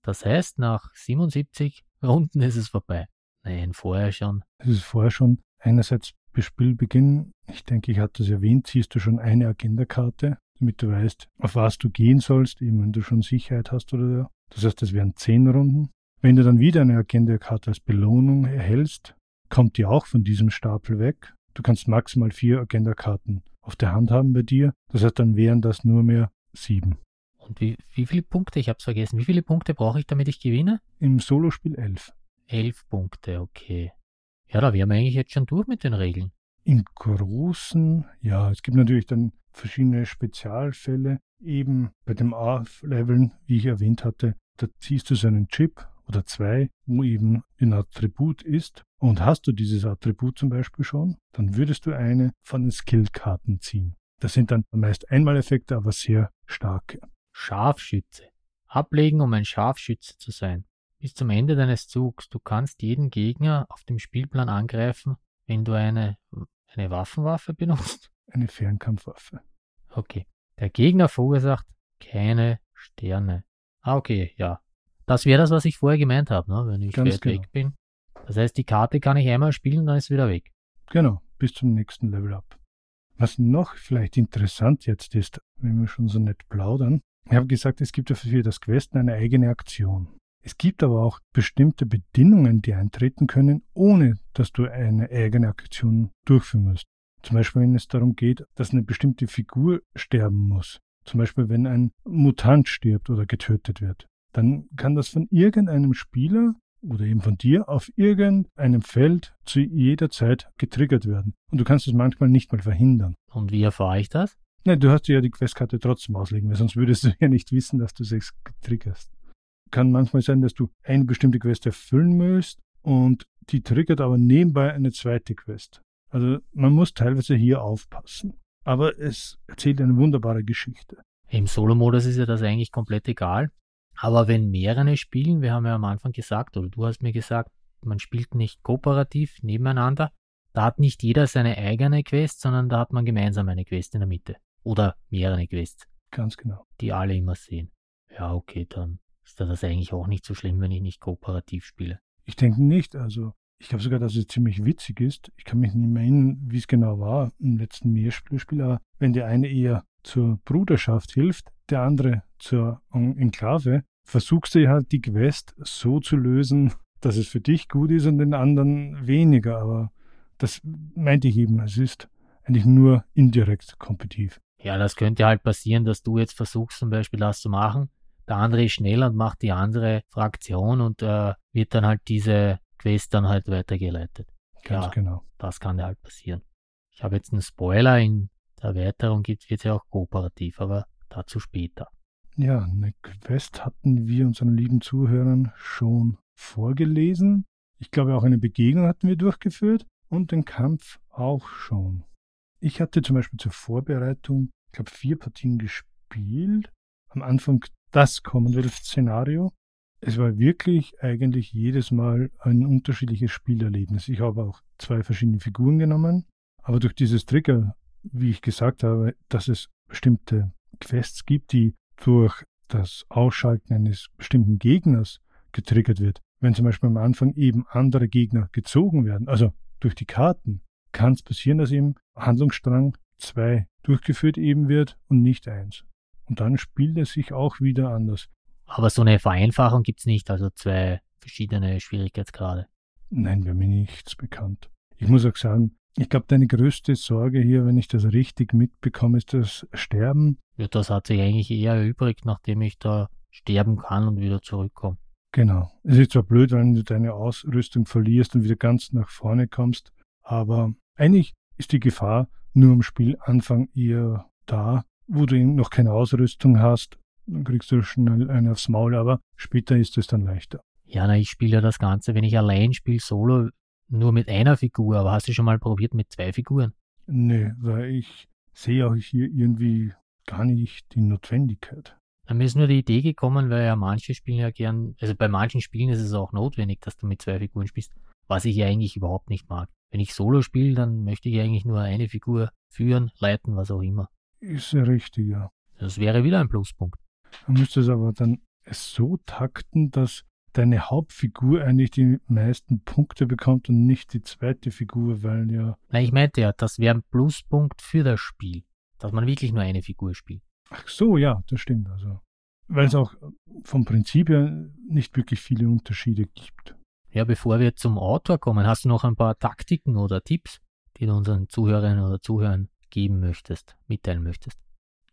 Speaker 1: Das heißt, nach 77 Runden ist es vorbei. Nein, vorher schon.
Speaker 2: Es ist vorher schon. Einerseits bei Spielbeginn, ich denke, ich hatte es erwähnt, ziehst du schon eine Agendakarte, damit du weißt, auf was du gehen sollst, eben wenn du schon Sicherheit hast oder so. Das heißt, es wären zehn Runden. Wenn du dann wieder eine Agendakarte als Belohnung erhältst, kommt die auch von diesem Stapel weg. Du kannst maximal vier Agendakarten auf der Hand haben bei dir. Das heißt, dann wären das nur mehr sieben.
Speaker 1: Und wie, wie viele Punkte, ich habe es vergessen, wie viele Punkte brauche ich, damit ich gewinne?
Speaker 2: Im Solospiel elf.
Speaker 1: Elf Punkte, okay. Ja, da wären wir eigentlich jetzt schon durch mit den Regeln.
Speaker 2: Im Großen, ja, es gibt natürlich dann verschiedene Spezialfälle. Eben bei dem A-Leveln, wie ich erwähnt hatte, da ziehst du so einen Chip oder zwei, wo eben ein Attribut ist. Und hast du dieses Attribut zum Beispiel schon, dann würdest du eine von den Skillkarten ziehen. Das sind dann meist Einmaleffekte, aber sehr starke.
Speaker 1: Scharfschütze. Ablegen, um ein Scharfschütze zu sein. Bis zum Ende deines Zugs. Du kannst jeden Gegner auf dem Spielplan angreifen, wenn du eine, eine Waffenwaffe benutzt.
Speaker 2: Eine Fernkampfwaffe.
Speaker 1: Okay. Der Gegner verursacht keine Sterne. Ah, okay, ja. Das wäre das, was ich vorher gemeint habe, ne? wenn ich
Speaker 2: Ganz genau.
Speaker 1: weg bin. Das heißt, die Karte kann ich einmal spielen, dann ist wieder weg.
Speaker 2: Genau, bis zum nächsten Level up. Was noch vielleicht interessant jetzt ist, wenn wir schon so nett plaudern, ich habe gesagt, es gibt für das Questen eine eigene Aktion. Es gibt aber auch bestimmte Bedingungen, die eintreten können, ohne dass du eine eigene Aktion durchführen musst. Zum Beispiel, wenn es darum geht, dass eine bestimmte Figur sterben muss. Zum Beispiel, wenn ein Mutant stirbt oder getötet wird. Dann kann das von irgendeinem Spieler oder eben von dir auf irgendeinem Feld zu jeder Zeit getriggert werden. Und du kannst es manchmal nicht mal verhindern.
Speaker 1: Und wie erfahre ich das?
Speaker 2: Nein, du hast ja die Questkarte trotzdem auslegen, weil sonst würdest du ja nicht wissen, dass du es triggerst. Kann manchmal sein, dass du eine bestimmte Quest erfüllen musst und die triggert aber nebenbei eine zweite Quest. Also man muss teilweise hier aufpassen. Aber es erzählt eine wunderbare Geschichte.
Speaker 1: Im Solo-Modus ist ja das eigentlich komplett egal. Aber wenn mehrere spielen, wir haben ja am Anfang gesagt, oder du hast mir gesagt, man spielt nicht kooperativ nebeneinander, da hat nicht jeder seine eigene Quest, sondern da hat man gemeinsam eine Quest in der Mitte. Oder mehrere Quests,
Speaker 2: Ganz genau.
Speaker 1: die alle immer sehen. Ja, okay, dann ist das eigentlich auch nicht so schlimm, wenn ich nicht kooperativ spiele.
Speaker 2: Ich denke nicht. Also ich glaube sogar, dass es ziemlich witzig ist. Ich kann mich nicht mehr erinnern, wie es genau war im letzten Mehrspielerspiel, aber wenn der eine eher zur Bruderschaft hilft, der andere zur En- Enklave, versuchst du halt die Quest so zu lösen, dass es für dich gut ist und den anderen weniger. Aber das meinte ich eben, es ist eigentlich nur indirekt kompetitiv.
Speaker 1: Ja, das könnte halt passieren, dass du jetzt versuchst zum Beispiel das zu machen. Der andere ist schneller und macht die andere Fraktion und äh, wird dann halt diese Quest dann halt weitergeleitet.
Speaker 2: Ganz
Speaker 1: Ja.
Speaker 2: genau.
Speaker 1: Das kann ja halt passieren. Ich habe jetzt einen Spoiler, in der Erweiterung gibt es ja auch kooperativ, aber dazu später.
Speaker 2: Ja, eine Quest hatten wir unseren lieben Zuhörern schon vorgelesen. Ich glaube, auch eine Begegnung hatten wir durchgeführt und den Kampf auch schon. Ich hatte zum Beispiel zur Vorbereitung, ich glaube, vier Partien gespielt. Am Anfang das Commonwealth-Szenario. Es war wirklich eigentlich jedes Mal ein unterschiedliches Spielerlebnis. Ich habe auch zwei verschiedene Figuren genommen, aber durch dieses Trigger, wie ich gesagt habe, dass es bestimmte Quests gibt, die durch das Ausschalten eines bestimmten Gegners getriggert wird. Wenn zum Beispiel am Anfang eben andere Gegner gezogen werden, also durch die Karten, kann es passieren, dass eben Handlungsstrang 2 durchgeführt eben wird und nicht 1. Und dann spielt es sich auch wieder anders.
Speaker 1: Aber so eine Vereinfachung gibt es nicht, also zwei verschiedene Schwierigkeitsgrade.
Speaker 2: Nein, wäre mir nichts bekannt. Ich muss auch sagen, ich glaube, deine größte Sorge hier, wenn ich das richtig mitbekomme, ist das Sterben.
Speaker 1: Ja, das hat sich eigentlich eher erübrigt, nachdem ich da sterben kann und wieder zurückkomme.
Speaker 2: Genau. Es ist zwar blöd, wenn du deine Ausrüstung verlierst und wieder ganz nach vorne kommst, aber eigentlich ist die Gefahr nur am Spielanfang eher da, wo du noch keine Ausrüstung hast, dann kriegst du schnell einen aufs Maul, aber später ist es dann leichter.
Speaker 1: Ja, na, ich spiele ja das Ganze, wenn ich allein spiele, solo, nur mit einer Figur. Aber hast du schon mal probiert mit zwei Figuren?
Speaker 2: Nee, weil ich sehe auch hier irgendwie gar nicht die Notwendigkeit.
Speaker 1: Mir ist nur die Idee gekommen, weil ja manche spielen ja gern, also bei manchen Spielen ist es auch notwendig, dass du mit zwei Figuren spielst, was ich ja eigentlich überhaupt nicht mag. Wenn ich Solo spiele, dann möchte ich eigentlich nur eine Figur führen, leiten, was auch immer.
Speaker 2: Ist ja richtig, ja.
Speaker 1: Das wäre wieder ein Pluspunkt.
Speaker 2: Man müsste es aber dann so takten, dass deine Hauptfigur eigentlich die meisten Punkte bekommt und nicht die zweite Figur, weil ja.
Speaker 1: Nein, ich meinte ja, das wäre ein Pluspunkt für das Spiel, dass man wirklich nur eine Figur spielt.
Speaker 2: Ach so, ja, das stimmt. Also, weil es auch vom Prinzip her nicht wirklich viele Unterschiede gibt.
Speaker 1: Ja, bevor wir zum Autor kommen, hast du noch ein paar Taktiken oder Tipps, die du unseren Zuhörerinnen oder Zuhörern geben möchtest, mitteilen möchtest?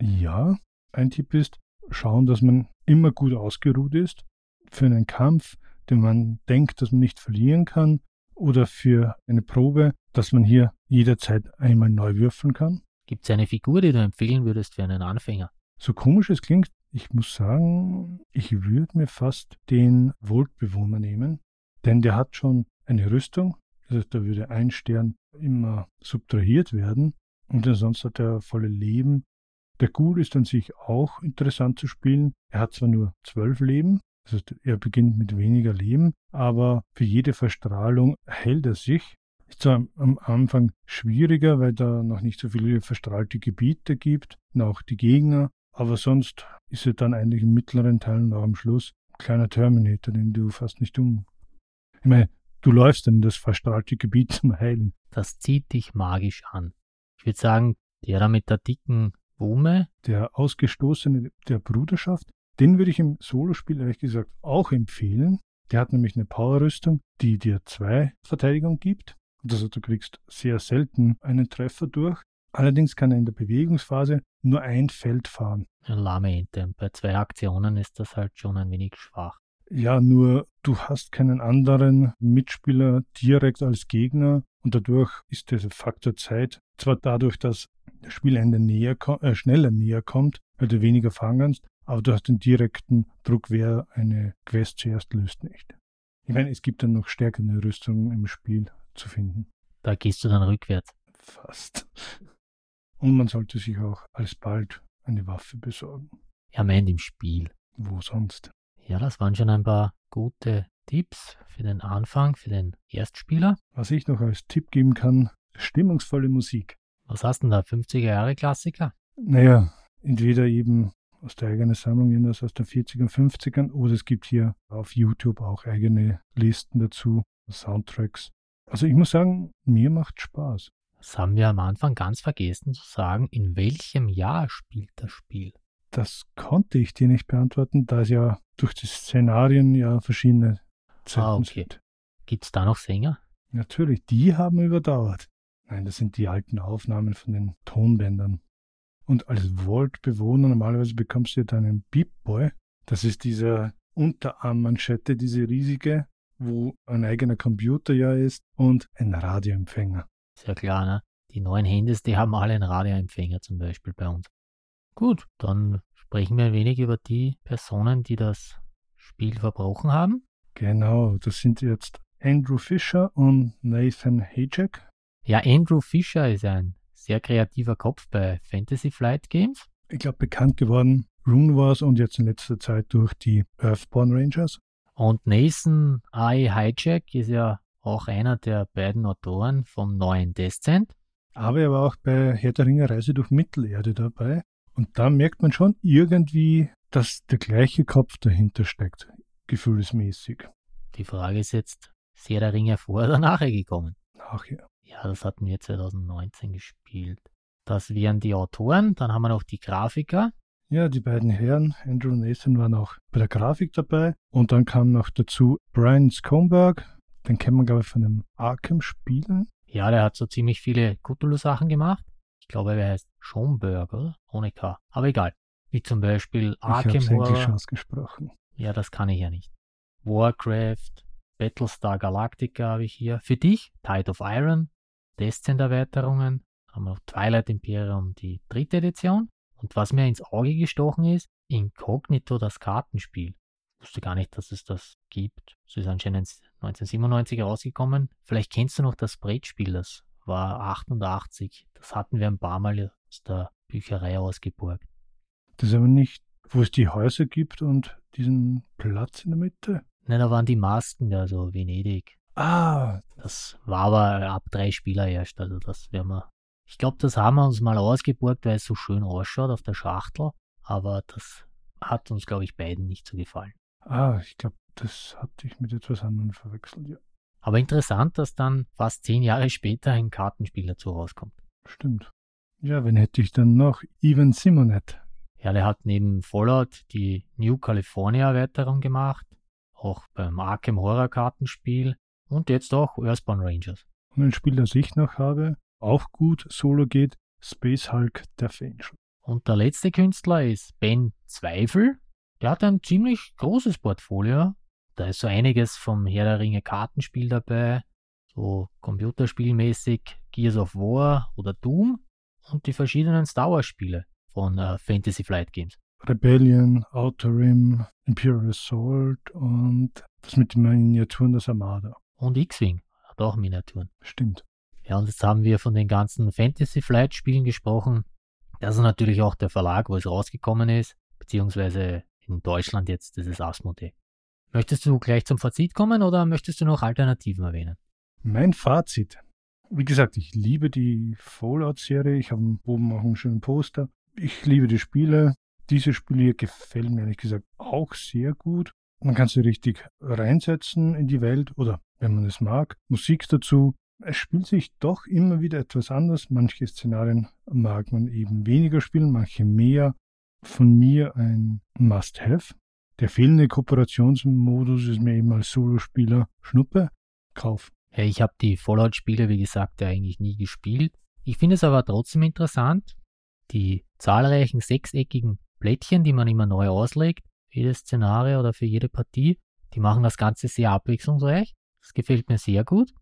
Speaker 2: Ja, ein Tipp ist, schauen, dass man immer gut ausgeruht ist für einen Kampf, den man denkt, dass man nicht verlieren kann, oder für eine Probe, dass man hier jederzeit einmal neu würfeln kann.
Speaker 1: Gibt es eine Figur, die du empfehlen würdest für einen Anfänger?
Speaker 2: So komisch es klingt, ich muss sagen, ich würde mir fast den Voltbewohner nehmen, denn der hat schon eine Rüstung, das heißt, da würde ein Stern immer subtrahiert werden und ansonsten hat er volle Leben der Ghoul ist an sich auch interessant zu spielen. Er hat zwar nur zwölf Leben, heißt, er beginnt mit weniger Leben, aber für jede Verstrahlung hält er sich. Ist zwar am Anfang schwieriger, weil da noch nicht so viele verstrahlte Gebiete gibt, noch die Gegner, aber sonst ist er dann eigentlich im mittleren Teil und auch am Schluss ein kleiner Terminator, den du fast nicht um. Ich meine, du läufst in das verstrahlte Gebiet zum Heilen.
Speaker 1: Das zieht dich magisch an. Ich würde sagen, der da mit der dicken Wume.
Speaker 2: Der Ausgestoßene der Bruderschaft. Den würde ich im Solospiel ehrlich gesagt auch empfehlen. Der hat nämlich eine Powerrüstung, die dir zwei Verteidigung gibt. Also du kriegst sehr selten einen Treffer durch. Allerdings kann er in der Bewegungsphase nur ein Feld fahren.
Speaker 1: Ein lahme Ente. Bei zwei Aktionen ist das halt schon ein wenig schwach.
Speaker 2: Ja, nur du hast keinen anderen Mitspieler direkt als Gegner und dadurch ist dieser Faktor Zeit zwar dadurch, dass das Spielende näher, äh, schneller näher kommt, weil du weniger fangen kannst, aber du hast den direkten Druck, wer eine Quest zuerst löst, nicht. Ich meine, es gibt dann noch stärkere Rüstungen im Spiel zu finden.
Speaker 1: Da gehst du dann rückwärts.
Speaker 2: Fast. Und man sollte sich auch alsbald eine Waffe besorgen.
Speaker 1: Ja, meint im Spiel.
Speaker 2: Wo sonst?
Speaker 1: Ja, das waren schon ein paar gute Tipps für den Anfang, für den Erstspieler.
Speaker 2: Was ich noch als Tipp geben kann, stimmungsvolle Musik.
Speaker 1: Was hast du denn da? 50er Jahre Klassiker?
Speaker 2: Naja, entweder eben aus der eigenen Sammlung, irgendwas aus den 40er, 50ern, oder es gibt hier auf YouTube auch eigene Listen dazu, Soundtracks. Also ich muss sagen, mir macht Spaß.
Speaker 1: Das haben wir am Anfang ganz vergessen zu sagen, in welchem Jahr spielt das Spiel?
Speaker 2: Das konnte ich dir nicht beantworten, da es ja durch die Szenarien ja verschiedene Zeiten ah, okay. sind.
Speaker 1: Gibt es da noch Sänger?
Speaker 2: Natürlich, die haben überdauert. Nein, das sind die alten Aufnahmen von den Tonbändern. Und als Vault-Bewohner normalerweise bekommst du ja deinen Beep Boy. Das ist diese Unterarmmanschette, diese riesige, wo ein eigener Computer ja ist und ein Radioempfänger.
Speaker 1: Sehr klar, ne? Die neuen Handys, die haben alle einen Radioempfänger zum Beispiel bei uns. Gut, dann sprechen wir ein wenig über die Personen, die das Spiel verbrochen haben.
Speaker 2: Genau, das sind jetzt Andrew Fisher und Nathan Hayek.
Speaker 1: Ja, Andrew Fisher ist ein sehr kreativer Kopf bei Fantasy Flight Games.
Speaker 2: Ich glaube, bekannt geworden Rune Wars und jetzt in letzter Zeit durch die Earthborn Rangers.
Speaker 1: Und Nathan I. Hijack ist ja auch einer der beiden Autoren vom neuen Descent.
Speaker 2: Aber er war auch bei Herr der Ringe Reise durch Mittelerde dabei. Und da merkt man schon irgendwie, dass der gleiche Kopf dahinter steckt, gefühlsmäßig.
Speaker 1: Die Frage ist jetzt, ist Herr der Ringe vorher oder nachher gekommen?
Speaker 2: Nachher.
Speaker 1: Ja, das hatten wir 2019 gespielt. Das wären die Autoren, dann haben wir noch die Grafiker.
Speaker 2: Ja, die beiden Herren, Andrew und Nathan, waren auch bei der Grafik dabei. Und dann kam noch dazu Brian Scomberg, den kennt man, glaube ich, von dem Arkham-Spielen.
Speaker 1: Ja, der hat so ziemlich viele Cthulhu-Sachen gemacht. Ich glaube, er heißt Schomberg, oder? Ohne K. Aber egal. Wie zum Beispiel Arkham
Speaker 2: ich
Speaker 1: Horror.
Speaker 2: Englisch ausgesprochen.
Speaker 1: Ja, das kann ich ja nicht. Warcraft, Battlestar Galactica habe ich hier. Für dich, Tide of Iron, Descent-Erweiterungen, haben wir noch Twilight Imperium, die dritte Edition. Und was mir ins Auge gestochen ist, Incognito, das Kartenspiel. Ich wusste gar nicht, dass es das gibt. Es ist anscheinend 1997 rausgekommen. Vielleicht kennst du noch das Brettspiel, das war 88. Das hatten wir ein paar Mal aus der Bücherei ausgeborgt.
Speaker 2: Das ist aber nicht, wo es die Häuser gibt und diesen Platz in der Mitte.
Speaker 1: Nein, da waren die Masken da, so Venedig.
Speaker 2: Ah,
Speaker 1: Das war aber ab drei Spieler erst, also das werden wir. Ich glaube, das haben wir uns mal ausgeborgt, weil es so schön ausschaut auf der Schachtel, aber das hat uns, glaube ich, beiden nicht so gefallen.
Speaker 2: ah, ich glaube, das hatte ich mit etwas anderem verwechselt. Ja,
Speaker 1: Aber interessant, dass dann fast zehn Jahre später ein Kartenspiel dazu rauskommt.
Speaker 2: stimmt. Ja, wen hätte ich dann noch? Ivan Simonet.
Speaker 1: Ja, der hat neben Fallout die New California Erweiterung gemacht, auch beim Arkham Horror Kartenspiel und jetzt auch Earthbound Rangers.
Speaker 2: Und ein Spiel, das ich noch habe, auch gut solo geht, Space Hulk Death Angel.
Speaker 1: Und der letzte Künstler ist Ben Zweifel. Der hat ein ziemlich großes Portfolio. Da ist so einiges vom Herr der Ringe Kartenspiel dabei, so computerspielmäßig Gears of War oder Doom und die verschiedenen Star Wars Spiele von äh, Fantasy Flight Games.
Speaker 2: Rebellion, Outer Rim, Imperial Assault und das mit den Miniaturen des Armada.
Speaker 1: Und X-Wing hat auch Miniaturen.
Speaker 2: Stimmt.
Speaker 1: Ja, und jetzt haben wir von den ganzen Fantasy Flight Spielen gesprochen. Das ist natürlich auch der Verlag, wo es rausgekommen ist, beziehungsweise in Deutschland jetzt, das ist Asmodee. Möchtest du gleich zum Fazit kommen oder möchtest du noch Alternativen erwähnen?
Speaker 2: Mein Fazit. Wie gesagt, ich liebe die Fallout-Serie. Ich habe oben auch einen schönen Poster. Ich liebe die Spiele. Diese Spiele hier gefallen mir ehrlich gesagt auch sehr gut. Man kann sie richtig reinsetzen in die Welt oder, wenn man es mag, Musik dazu. Es spielt sich doch immer wieder etwas anders. Manche Szenarien mag man eben weniger spielen, manche mehr. Von mir ein Must-Have. Der fehlende Kooperationsmodus ist mir eben als Solospieler Schnuppe. Kauf.
Speaker 1: Ja, ich habe die Fallout-Spiele, wie gesagt, ja eigentlich nie gespielt. Ich finde es aber trotzdem interessant. Die zahlreichen sechseckigen Plättchen, die man immer neu auslegt, für jedes Szenario oder für jede Partie, die machen das Ganze sehr abwechslungsreich. Das gefällt mir sehr gut.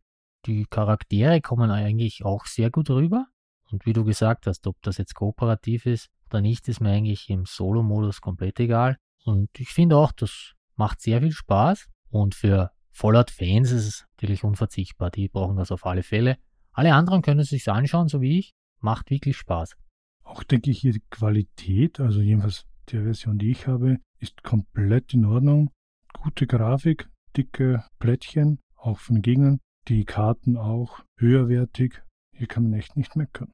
Speaker 1: Die Charaktere kommen eigentlich auch sehr gut rüber. Und wie du gesagt hast, ob das jetzt kooperativ ist oder nicht, ist mir eigentlich im Solo-Modus komplett egal. Und ich finde auch, das macht sehr viel Spaß. Und für Fallout-Fans ist es natürlich unverzichtbar. Die brauchen das auf alle Fälle. Alle anderen können es sich anschauen, so wie ich. Macht wirklich Spaß.
Speaker 2: Auch denke ich hier die Qualität, also jedenfalls der Version, die ich habe, ist komplett in Ordnung. Gute Grafik, dicke Plättchen, auch von Gegnern. Die Karten auch höherwertig. Hier kann man echt nicht meckern.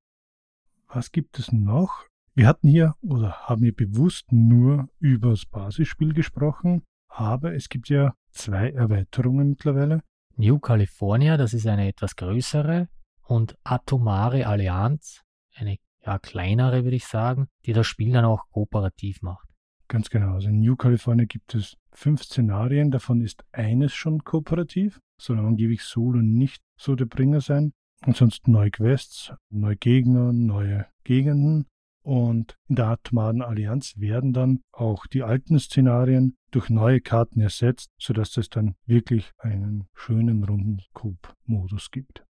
Speaker 2: Was gibt es noch? Wir hatten hier oder haben hier bewusst nur über das Basisspiel gesprochen, aber es gibt ja zwei Erweiterungen mittlerweile.
Speaker 1: New California, das ist eine etwas größere, und Atomare Allianz, eine ja, kleinere, würde ich sagen, die das Spiel dann auch kooperativ macht.
Speaker 2: Ganz genau. Also in New California gibt es fünf Szenarien, davon ist eines schon kooperativ, soll angeblich Solo nicht so der Bringer sein. Ansonsten neue Quests, neue Gegner, neue Gegenden. Und in der Atomaren Allianz werden dann auch die alten Szenarien durch neue Karten ersetzt, sodass es dann wirklich einen schönen runden Coop-Modus gibt.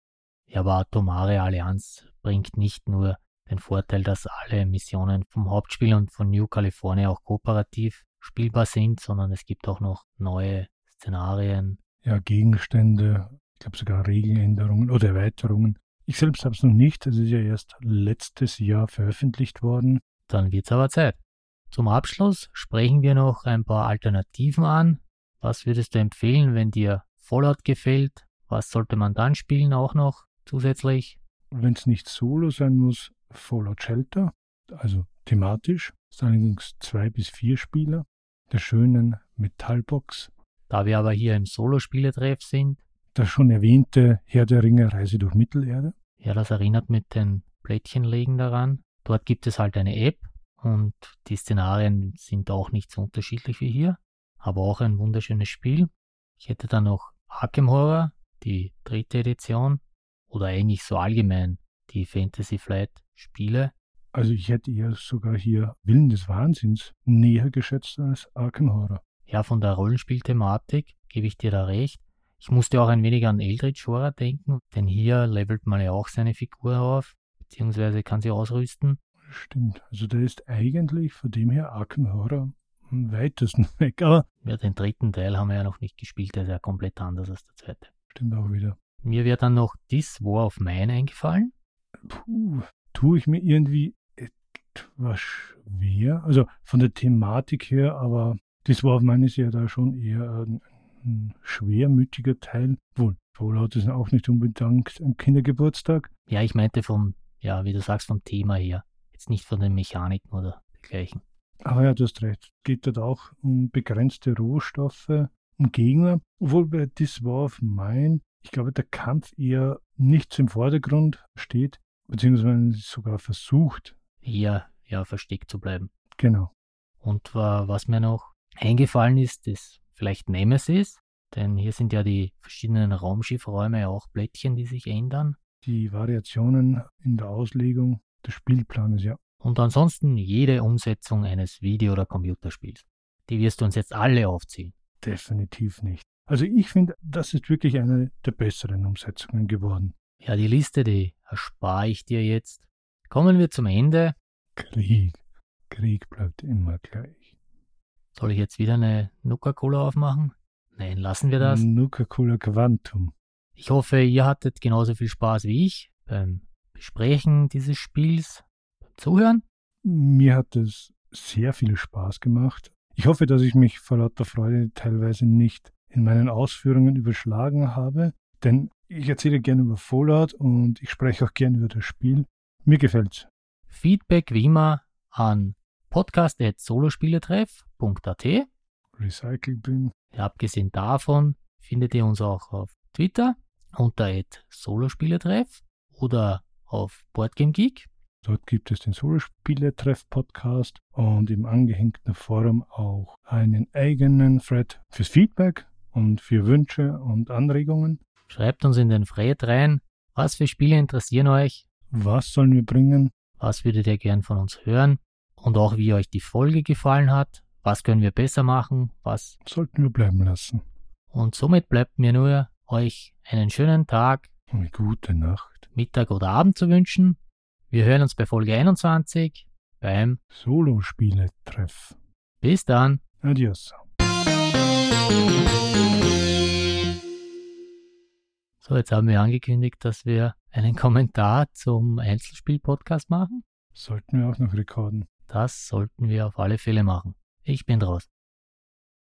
Speaker 1: Ja, aber Atomare Allianz bringt nicht nur den Vorteil, dass alle Missionen vom Hauptspiel und von New California auch kooperativ spielbar sind, sondern es gibt auch noch neue Szenarien.
Speaker 2: Ja, Gegenstände, ich glaube sogar Regeländerungen oder Erweiterungen. Ich selbst habe es noch nicht, es ist ja erst letztes Jahr veröffentlicht worden.
Speaker 1: Dann wird's aber Zeit. Zum Abschluss sprechen wir noch ein paar Alternativen an. Was würdest du empfehlen, wenn dir Fallout gefällt? Was sollte man dann spielen auch noch zusätzlich?
Speaker 2: Wenn es nicht solo sein muss, Fallout Shelter, also thematisch, ist allerdings zwei bis vier Spieler, der schönen Metallbox.
Speaker 1: Da wir aber hier im Solo-Spieletreff sind.
Speaker 2: Der schon erwähnte Herr der Ringe Reise durch Mittelerde.
Speaker 1: Ja, das erinnert mit den Plättchenlegen daran. Dort gibt es halt eine App und die Szenarien sind auch nicht so unterschiedlich wie hier, aber auch ein wunderschönes Spiel. Ich hätte dann noch Arkham Horror, die dritte Edition, oder eigentlich so allgemein die Fantasy Flight Spiele.
Speaker 2: Also ich hätte eher sogar hier Willen des Wahnsinns näher geschätzt als Arkham Horror.
Speaker 1: Ja, von der Rollenspielthematik gebe ich dir da recht. Ich musste auch ein wenig an Eldritch Horror denken, denn hier levelt man ja auch seine Figur auf, beziehungsweise kann sie ausrüsten.
Speaker 2: Stimmt, also der ist eigentlich von dem her Arkham Horror am weitesten weg, aber...
Speaker 1: Ja, den dritten Teil haben wir ja noch nicht gespielt, der ist ja komplett anders als der zweite.
Speaker 2: Stimmt auch wieder.
Speaker 1: Mir wäre dann noch This War of Mine eingefallen.
Speaker 2: Puh, tue ich mir irgendwie etwas schwer. Also von der Thematik her, aber This War of Mine ist ja da schon eher ein, ein schwermütiger Teil. Wohl, Fallout ist auch nicht unbedingt ein Kindergeburtstag.
Speaker 1: Ja, ich meinte vom, ja, wie du sagst, vom Thema her. Jetzt nicht von den Mechaniken oder dergleichen.
Speaker 2: Aber ja, du hast recht. Es geht dort auch um begrenzte Rohstoffe, um Gegner. Obwohl bei This War of Mine, ich glaube, der Kampf eher nichts im Vordergrund steht, beziehungsweise sogar versucht.
Speaker 1: Eher, ja, versteckt zu bleiben.
Speaker 2: Genau.
Speaker 1: Und was mir noch eingefallen ist, ist vielleicht Nemesis, denn hier sind ja die verschiedenen Raumschiffräume auch Blättchen, die sich ändern.
Speaker 2: Die Variationen in der Auslegung des Spielplanes, ja.
Speaker 1: Und ansonsten jede Umsetzung eines Video- oder Computerspiels. Die wirst du uns jetzt alle aufziehen.
Speaker 2: Definitiv nicht. Also ich finde, das ist wirklich eine der besseren Umsetzungen geworden.
Speaker 1: Ja, die Liste, die erspare ich dir jetzt. Kommen wir zum Ende.
Speaker 2: Krieg. Krieg bleibt immer gleich.
Speaker 1: Soll ich jetzt wieder eine Nuka-Cola aufmachen? Nein, lassen wir das.
Speaker 2: Nuka-Cola Quantum.
Speaker 1: Ich hoffe, ihr hattet genauso viel Spaß wie ich beim Besprechen dieses Spiels, beim Zuhören.
Speaker 2: Mir hat es sehr viel Spaß gemacht. Ich hoffe, dass ich mich vor lauter Freude teilweise nicht in meinen Ausführungen überschlagen habe, denn ich erzähle gerne über Fallout und ich spreche auch gerne über das Spiel. Mir gefällt's.
Speaker 1: Feedback wie immer an podcast.solospieletreff.at.
Speaker 2: Recycle bin.
Speaker 1: Ja, abgesehen davon findet ihr uns auch auf Twitter unter Solospieletreff oder auf Boardgame Geek.
Speaker 2: Dort gibt es den Solospieletreff-Podcast und im angehängten Forum auch einen eigenen Thread fürs Feedback und für Wünsche und Anregungen.
Speaker 1: Schreibt uns in den Thread rein, was für Spiele interessieren euch.
Speaker 2: Was sollen wir bringen?
Speaker 1: Was würdet ihr gern von uns hören? Und auch wie euch die Folge gefallen hat. Was können wir besser machen? Was
Speaker 2: sollten wir bleiben lassen?
Speaker 1: Und somit bleibt mir nur, euch einen schönen Tag,
Speaker 2: eine gute Nacht,
Speaker 1: Mittag oder Abend zu wünschen. Wir hören uns bei Folge 21 beim
Speaker 2: Solo-Spiele-Treff.
Speaker 1: Bis dann.
Speaker 2: Adios.
Speaker 1: So, jetzt haben wir angekündigt, dass wir einen Kommentar zum Einzelspiel-Podcast machen.
Speaker 2: Sollten wir auch noch rekorden.
Speaker 1: Das sollten wir auf alle Fälle machen. Ich bin draus.